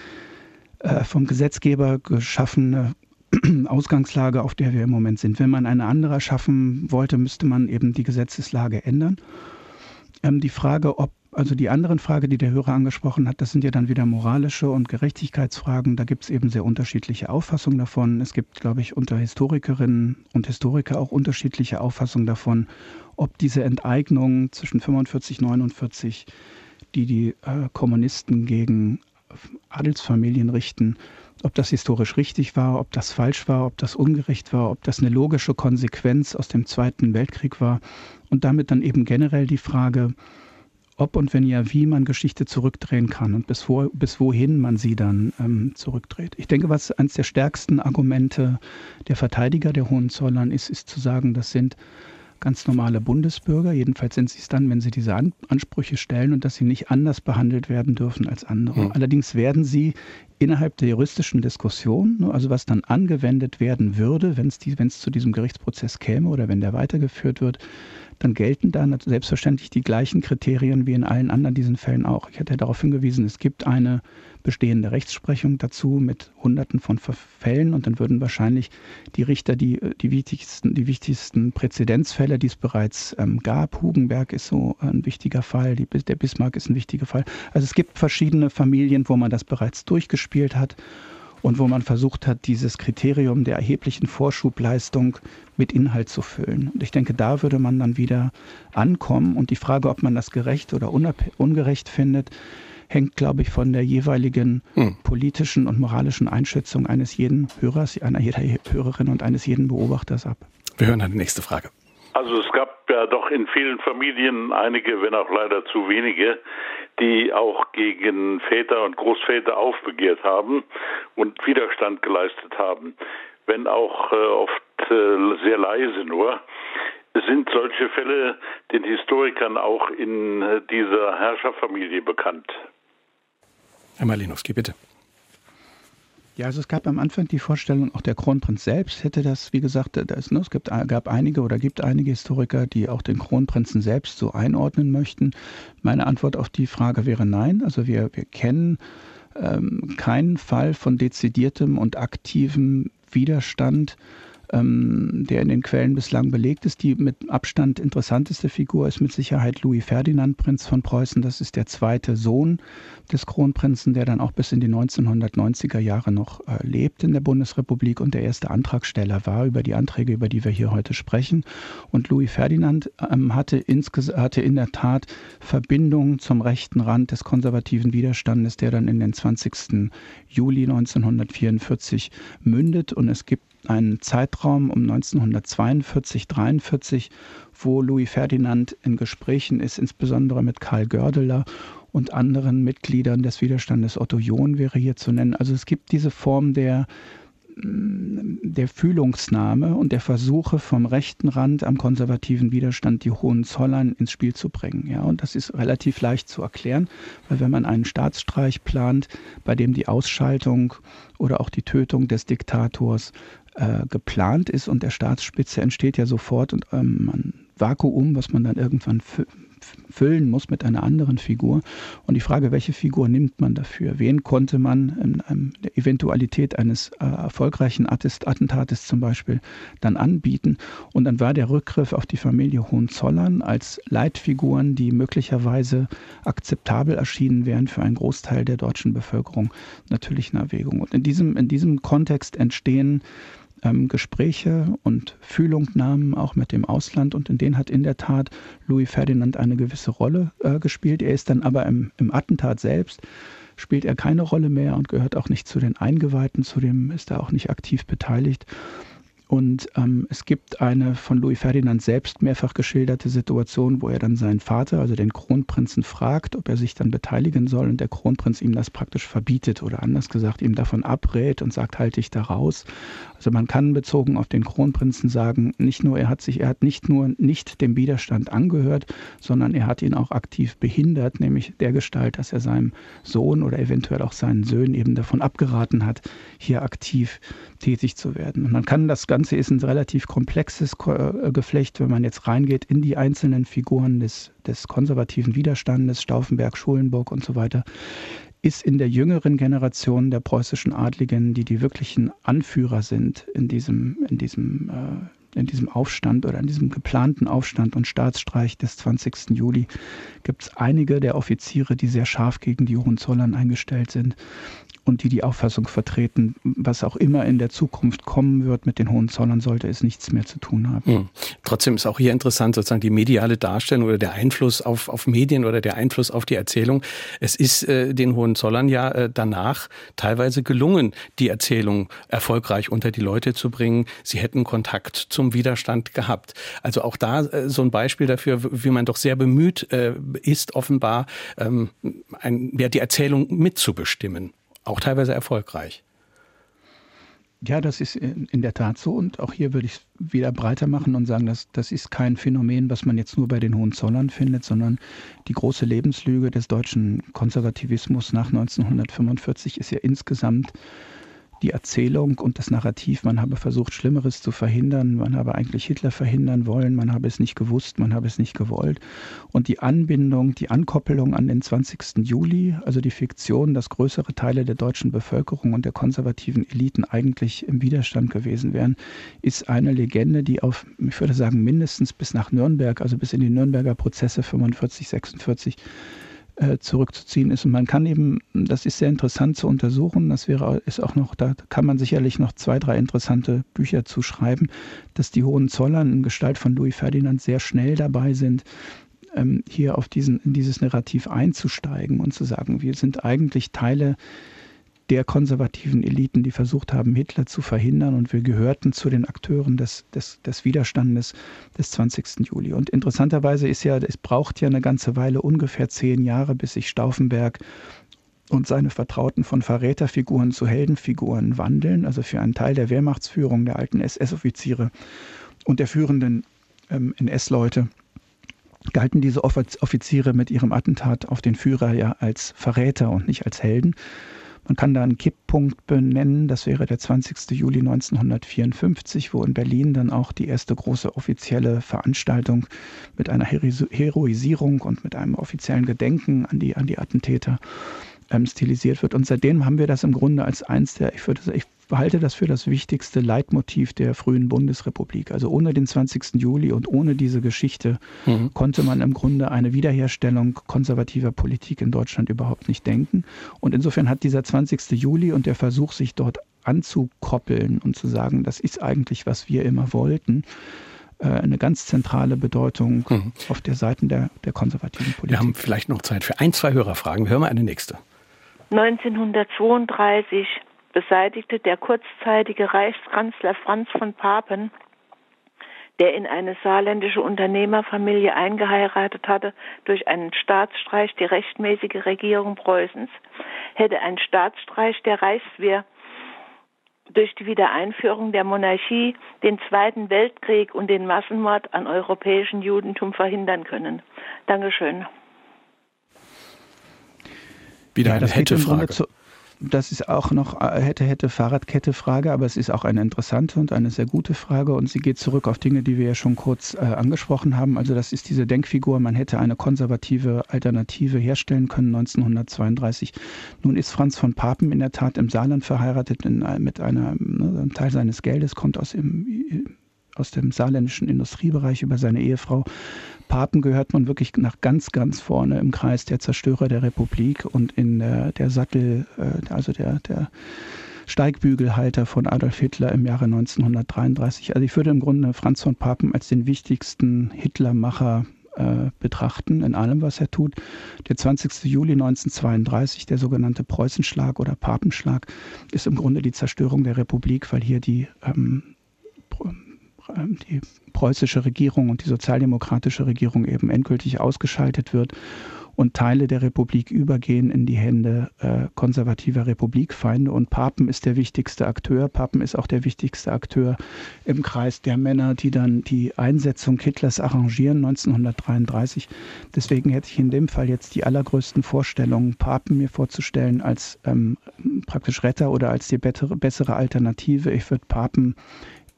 Speaker 3: äh, vom Gesetzgeber geschaffene (clears throat) Ausgangslage, auf der wir im Moment sind. Wenn man eine andere schaffen wollte, müsste man eben die Gesetzeslage ändern. Ähm, die Frage, ob also die anderen Frage, die der Hörer angesprochen hat, das sind ja dann wieder moralische und Gerechtigkeitsfragen. Da gibt es eben sehr unterschiedliche Auffassungen davon. Es gibt, glaube ich, unter Historikerinnen und Historiker auch unterschiedliche Auffassungen davon, ob diese Enteignung zwischen 45 und 49, die die äh, Kommunisten gegen Adelsfamilien richten, ob das historisch richtig war, ob das falsch war, ob das ungerecht war, ob das eine logische Konsequenz aus dem Zweiten Weltkrieg war und damit dann eben generell die Frage, ob und wenn ja, wie man Geschichte zurückdrehen kann und bis, wo, bis wohin man sie dann ähm, zurückdreht. Ich denke, was eines der stärksten Argumente der Verteidiger der Hohenzollern ist, ist zu sagen, das sind ganz normale Bundesbürger. Jedenfalls sind sie es dann, wenn sie diese An Ansprüche stellen und dass sie nicht anders behandelt werden dürfen als andere. Mhm. Allerdings werden sie innerhalb der juristischen Diskussion, ne, also was dann angewendet werden würde, wenn es die, zu diesem Gerichtsprozess käme oder wenn der weitergeführt wird, dann gelten da selbstverständlich die gleichen Kriterien wie in allen anderen diesen Fällen auch. Ich hatte darauf hingewiesen, es gibt eine bestehende Rechtsprechung dazu mit Hunderten von Fällen und dann würden wahrscheinlich die Richter die, die, wichtigsten, die wichtigsten Präzedenzfälle, die es bereits ähm, gab, Hugenberg ist so ein wichtiger Fall, die, der Bismarck ist ein wichtiger Fall. Also es gibt verschiedene Familien, wo man das bereits durchgespielt hat und wo man versucht hat, dieses Kriterium der erheblichen Vorschubleistung mit Inhalt zu füllen. Und ich denke, da würde man dann wieder ankommen. Und die Frage, ob man das gerecht oder ungerecht findet, hängt, glaube ich, von der jeweiligen hm. politischen und moralischen Einschätzung eines jeden Hörers, einer jeder Hörerin und eines jeden Beobachters ab.
Speaker 2: Wir hören dann die nächste Frage.
Speaker 10: Also es gab ja doch in vielen Familien einige, wenn auch leider zu wenige, die auch gegen Väter und Großväter aufbegehrt haben und Widerstand geleistet haben, wenn auch äh, oft äh, sehr leise nur. Sind solche Fälle den Historikern auch in äh, dieser Herrscherfamilie bekannt?
Speaker 2: Herr Malinowski, bitte.
Speaker 3: Ja, also es gab am Anfang die Vorstellung, auch der Kronprinz selbst hätte das, wie gesagt, das, ne, es gibt, gab einige oder gibt einige Historiker, die auch den Kronprinzen selbst so einordnen möchten. Meine Antwort auf die Frage wäre nein. Also wir, wir kennen ähm, keinen Fall von dezidiertem und aktivem Widerstand ähm, der in den Quellen bislang belegt ist. Die mit Abstand interessanteste Figur ist mit Sicherheit Louis Ferdinand, Prinz von Preußen. Das ist der zweite Sohn des Kronprinzen, der dann auch bis in die 1990er Jahre noch äh, lebt in der Bundesrepublik und der erste Antragsteller war über die Anträge, über die wir hier heute sprechen. Und Louis Ferdinand ähm, hatte, hatte in der Tat Verbindungen zum rechten Rand des konservativen Widerstandes, der dann in den 20. Juli 1944 mündet. Und es gibt einen Zeitraum um 1942, 43, wo Louis Ferdinand in Gesprächen ist, insbesondere mit Karl Gördeler und anderen Mitgliedern des Widerstandes. Otto John wäre hier zu nennen. Also es gibt diese Form der der Fühlungsnahme und der Versuche vom rechten Rand am konservativen Widerstand die Hohenzollern ins Spiel zu bringen. Ja, und das ist relativ leicht zu erklären, weil wenn man einen Staatsstreich plant, bei dem die Ausschaltung oder auch die Tötung des Diktators äh, geplant ist und der Staatsspitze entsteht ja sofort und ähm, ein Vakuum, was man dann irgendwann füllen muss mit einer anderen Figur. Und die Frage, welche Figur nimmt man dafür? Wen konnte man in, in der Eventualität eines äh, erfolgreichen Attentates zum Beispiel dann anbieten? Und dann war der Rückgriff auf die Familie Hohenzollern als Leitfiguren, die möglicherweise akzeptabel erschienen wären für einen Großteil der deutschen Bevölkerung, natürlich eine Erwägung. Und in diesem, in diesem Kontext entstehen ähm, Gespräche und Fühlungnahmen auch mit dem Ausland und in denen hat in der Tat Louis Ferdinand eine gewisse Rolle äh, gespielt. Er ist dann aber im, im Attentat selbst spielt er keine Rolle mehr und gehört auch nicht zu den Eingeweihten, zu dem ist er auch nicht aktiv beteiligt. Und ähm, es gibt eine von Louis Ferdinand selbst mehrfach geschilderte Situation, wo er dann seinen Vater, also den Kronprinzen, fragt, ob er sich dann beteiligen soll und der Kronprinz ihm das praktisch verbietet oder anders gesagt ihm davon abrät und sagt, halte ich da raus. Also man kann bezogen auf den Kronprinzen sagen, nicht nur er hat sich, er hat nicht nur nicht dem Widerstand angehört, sondern er hat ihn auch aktiv behindert, nämlich der Gestalt, dass er seinem Sohn oder eventuell auch seinen Söhnen eben davon abgeraten hat, hier aktiv tätig zu werden. Und man kann das Ganze ist ein relativ komplexes äh, Geflecht, wenn man jetzt reingeht in die einzelnen Figuren des, des konservativen Widerstandes, Stauffenberg, Schulenburg und so weiter, ist in der jüngeren Generation der preußischen Adligen, die die wirklichen Anführer sind in diesem, in diesem äh, in diesem Aufstand oder in diesem geplanten Aufstand und Staatsstreich des 20. Juli gibt es einige der Offiziere, die sehr scharf gegen die Hohenzollern eingestellt sind und die die Auffassung vertreten, was auch immer in der Zukunft kommen wird mit den Hohenzollern, sollte es nichts mehr zu tun haben. Hm.
Speaker 2: Trotzdem ist auch hier interessant sozusagen die mediale Darstellung oder der Einfluss auf, auf Medien oder der Einfluss auf die Erzählung. Es ist äh, den Hohenzollern ja äh, danach teilweise gelungen, die Erzählung erfolgreich unter die Leute zu bringen. Sie hätten Kontakt zum Widerstand gehabt. Also auch da äh, so ein Beispiel dafür, wie man doch sehr bemüht äh, ist, offenbar ähm, ein, ja, die Erzählung mitzubestimmen auch teilweise erfolgreich.
Speaker 3: Ja, das ist in der Tat so. Und auch hier würde ich es wieder breiter machen und sagen, dass das ist kein Phänomen, was man jetzt nur bei den Hohenzollern findet, sondern die große Lebenslüge des deutschen Konservativismus nach 1945 ist ja insgesamt die Erzählung und das Narrativ, man habe versucht, Schlimmeres zu verhindern, man habe eigentlich Hitler verhindern wollen, man habe es nicht gewusst, man habe es nicht gewollt. Und die Anbindung, die Ankoppelung an den 20. Juli, also die Fiktion, dass größere Teile der deutschen Bevölkerung und der konservativen Eliten eigentlich im Widerstand gewesen wären, ist eine Legende, die auf, ich würde sagen, mindestens bis nach Nürnberg, also bis in die Nürnberger Prozesse 45, 46 äh, zurückzuziehen ist. Und man kann eben, das ist sehr interessant zu untersuchen, das wäre ist auch noch, da kann man sicherlich noch zwei, drei interessante Bücher zu schreiben, dass die Hohenzollern in Gestalt von Louis Ferdinand sehr schnell dabei sind, ähm, hier auf diesen, in dieses Narrativ einzusteigen und zu sagen, wir sind eigentlich Teile der konservativen Eliten, die versucht haben, Hitler zu verhindern. Und wir gehörten zu den Akteuren des, des, des Widerstandes des 20. Juli. Und interessanterweise ist ja, es braucht ja eine ganze Weile, ungefähr zehn Jahre, bis sich Stauffenberg und seine Vertrauten von Verräterfiguren zu Heldenfiguren wandeln. Also für einen Teil der Wehrmachtsführung, der alten SS-Offiziere und der führenden ähm, NS-Leute galten diese Offiziere mit ihrem Attentat auf den Führer ja als Verräter und nicht als Helden. Man kann da einen Kipppunkt benennen, das wäre der 20. Juli 1954, wo in Berlin dann auch die erste große offizielle Veranstaltung mit einer Heroisierung und mit einem offiziellen Gedenken an die, an die Attentäter ähm, stilisiert wird. Und seitdem haben wir das im Grunde als eins der, ich würde ich halte das für das wichtigste Leitmotiv der frühen Bundesrepublik. Also ohne den 20. Juli und ohne diese Geschichte mhm. konnte man im Grunde eine Wiederherstellung konservativer Politik in Deutschland überhaupt nicht denken. Und insofern hat dieser 20. Juli und der Versuch, sich dort anzukoppeln und zu sagen, das ist eigentlich, was wir immer wollten, äh, eine ganz zentrale Bedeutung mhm. auf der Seite der, der konservativen Politik.
Speaker 2: Wir haben vielleicht noch Zeit für ein, zwei Hörerfragen. Wir hören mal eine nächste.
Speaker 11: 1932 beseitigte der kurzzeitige Reichskanzler Franz von Papen, der in eine saarländische Unternehmerfamilie eingeheiratet hatte, durch einen Staatsstreich die rechtmäßige Regierung Preußens. Hätte ein Staatsstreich der Reichswehr durch die Wiedereinführung der Monarchie den Zweiten Weltkrieg und den Massenmord an europäischen Judentum verhindern können. Dankeschön.
Speaker 2: Wieder eine ja, Hätte-Frage
Speaker 3: das ist auch noch äh, hätte, hätte Fahrradkette-Frage, aber es ist auch eine interessante und eine sehr gute Frage und sie geht zurück auf Dinge, die wir ja schon kurz äh, angesprochen haben. Also das ist diese Denkfigur, man hätte eine konservative Alternative herstellen können 1932. Nun ist Franz von Papen in der Tat im Saarland verheiratet in, äh, mit einer, ne, ein Teil seines Geldes kommt aus dem aus dem saarländischen Industriebereich über seine Ehefrau Papen gehört man wirklich nach ganz, ganz vorne im Kreis der Zerstörer der Republik und in der, der Sattel, äh, also der, der Steigbügelhalter von Adolf Hitler im Jahre 1933. Also ich würde im Grunde Franz von Papen als den wichtigsten Hitlermacher äh, betrachten in allem, was er tut. Der 20. Juli 1932, der sogenannte Preußenschlag oder Papenschlag, ist im Grunde die Zerstörung der Republik, weil hier die ähm, die preußische Regierung und die sozialdemokratische Regierung eben endgültig ausgeschaltet wird und Teile der Republik übergehen in die Hände äh, konservativer Republikfeinde. Und Papen ist der wichtigste Akteur. Papen ist auch der wichtigste Akteur im Kreis der Männer, die dann die Einsetzung Hitlers arrangieren 1933. Deswegen hätte ich in dem Fall jetzt die allergrößten Vorstellungen, Papen mir vorzustellen als ähm, praktisch Retter oder als die bessere Alternative. Ich würde Papen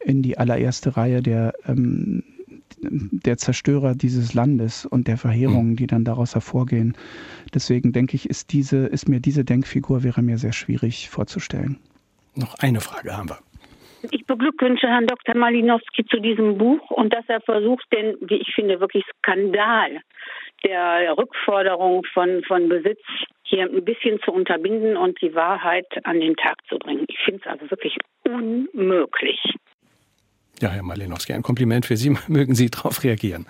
Speaker 3: in die allererste Reihe der, ähm, der Zerstörer dieses Landes und der Verheerungen, die dann daraus hervorgehen. Deswegen denke ich, ist, diese, ist mir diese Denkfigur wäre mir sehr schwierig vorzustellen.
Speaker 2: Noch eine Frage haben wir.
Speaker 12: Ich beglückwünsche Herrn Dr. Malinowski zu diesem Buch und dass er versucht, den, wie ich finde, wirklich Skandal der Rückforderung von, von Besitz hier ein bisschen zu unterbinden und die Wahrheit an den Tag zu bringen. Ich finde es also wirklich unmöglich.
Speaker 2: Ja, Herr Malinowski, ein Kompliment für Sie. (laughs) Mögen Sie darauf reagieren?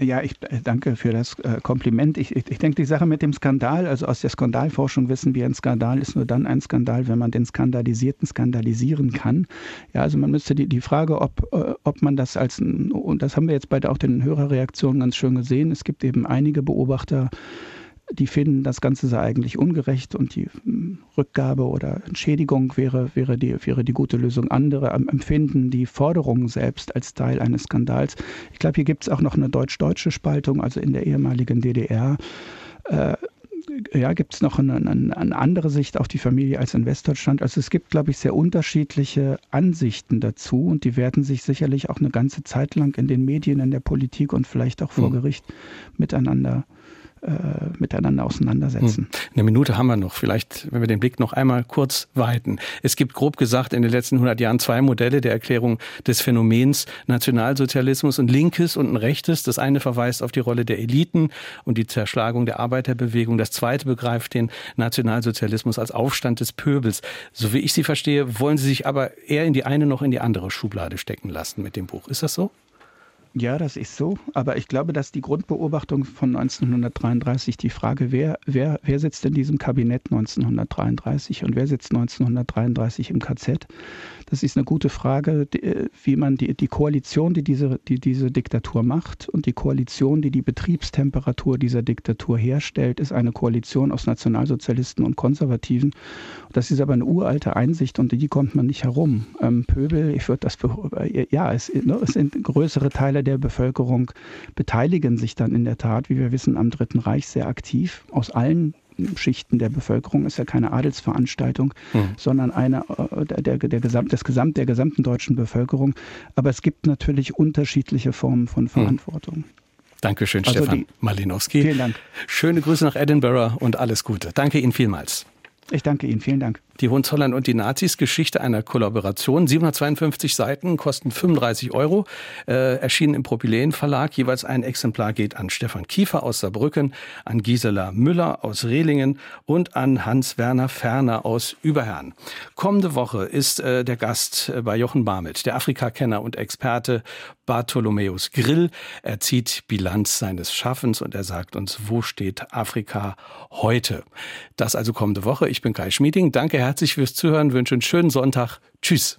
Speaker 3: Ja, ich äh, danke für das äh, Kompliment. Ich, ich, ich, denke, die Sache mit dem Skandal, also aus der Skandalforschung wissen wir, ein Skandal ist nur dann ein Skandal, wenn man den Skandalisierten skandalisieren kann. Ja, also man müsste die, die Frage, ob, äh, ob man das als, und das haben wir jetzt bei auch den Hörerreaktionen ganz schön gesehen, es gibt eben einige Beobachter, die finden, das Ganze sei eigentlich ungerecht und die hm, Rückgabe oder Entschädigung wäre, wäre, die, wäre die gute Lösung. Andere empfinden die Forderung selbst als Teil eines Skandals. Ich glaube, hier gibt es auch noch eine deutsch-deutsche Spaltung, also in der ehemaligen DDR. Äh, ja, gibt es noch eine, eine, eine, andere Sicht auf die Familie als in Westdeutschland. Also es gibt, glaube ich, sehr unterschiedliche Ansichten dazu und die werden sich sicherlich auch eine ganze Zeit lang in den Medien, in der Politik und vielleicht auch vor mhm. Gericht miteinander äh, miteinander auseinandersetzen.
Speaker 2: Hm. Eine Minute haben wir noch. Vielleicht, wenn wir den Blick noch einmal kurz weiten. Es gibt grob gesagt in den letzten 100 Jahren zwei Modelle der Erklärung des Phänomens Nationalsozialismus und Linkes und ein Rechtes. Das eine verweist auf die Rolle der Eliten und die Zerschlagung der Arbeiterbewegung. Das zweite begreift den Nationalsozialismus als Aufstand des Pöbels. So wie ich Sie verstehe, wollen Sie sich aber eher in die eine noch in die andere Schublade stecken lassen mit dem Buch. Ist das so?
Speaker 3: Ja, das ist so. Aber ich glaube, dass die Grundbeobachtung von 1933, die Frage, wer, wer, wer sitzt in diesem Kabinett 1933 und wer sitzt 1933 im KZ, das ist eine gute Frage, wie man die, die Koalition, die diese, die diese Diktatur macht und die Koalition, die die Betriebstemperatur dieser Diktatur herstellt, ist eine Koalition aus Nationalsozialisten und Konservativen. Das ist aber eine uralte Einsicht und die kommt man nicht herum. Ähm, Pöbel, ich würde das, ja, es, ne, es sind größere Teile der Bevölkerung beteiligen sich dann in der Tat, wie wir wissen, am Dritten Reich sehr aktiv aus allen Schichten der Bevölkerung ist ja keine Adelsveranstaltung, mhm. sondern eine äh, der, der, Gesamt, des Gesamt, der gesamten deutschen Bevölkerung. Aber es gibt natürlich unterschiedliche Formen von mhm. Verantwortung. Mhm.
Speaker 2: Dankeschön, also Stefan die, Malinowski.
Speaker 3: Vielen Dank.
Speaker 2: Schöne Grüße nach Edinburgh und alles Gute. Danke Ihnen vielmals.
Speaker 3: Ich danke Ihnen. Vielen Dank.
Speaker 2: Die Hohenzollern und die Nazis, Geschichte einer Kollaboration. 752 Seiten, kosten 35 Euro, äh, erschienen im Propyläen Verlag. Jeweils ein Exemplar geht an Stefan Kiefer aus Saarbrücken, an Gisela Müller aus Rehlingen und an Hans-Werner Ferner aus Überherrn. Kommende Woche ist äh, der Gast äh, bei Jochen Barmelt, der Afrikakenner und Experte Bartholomäus Grill. Er zieht Bilanz seines Schaffens und er sagt uns, wo steht Afrika heute? Das also kommende Woche. Ich bin Kai Schmieding. Danke, herzlich fürs Zuhören, wünsche einen schönen Sonntag. Tschüss.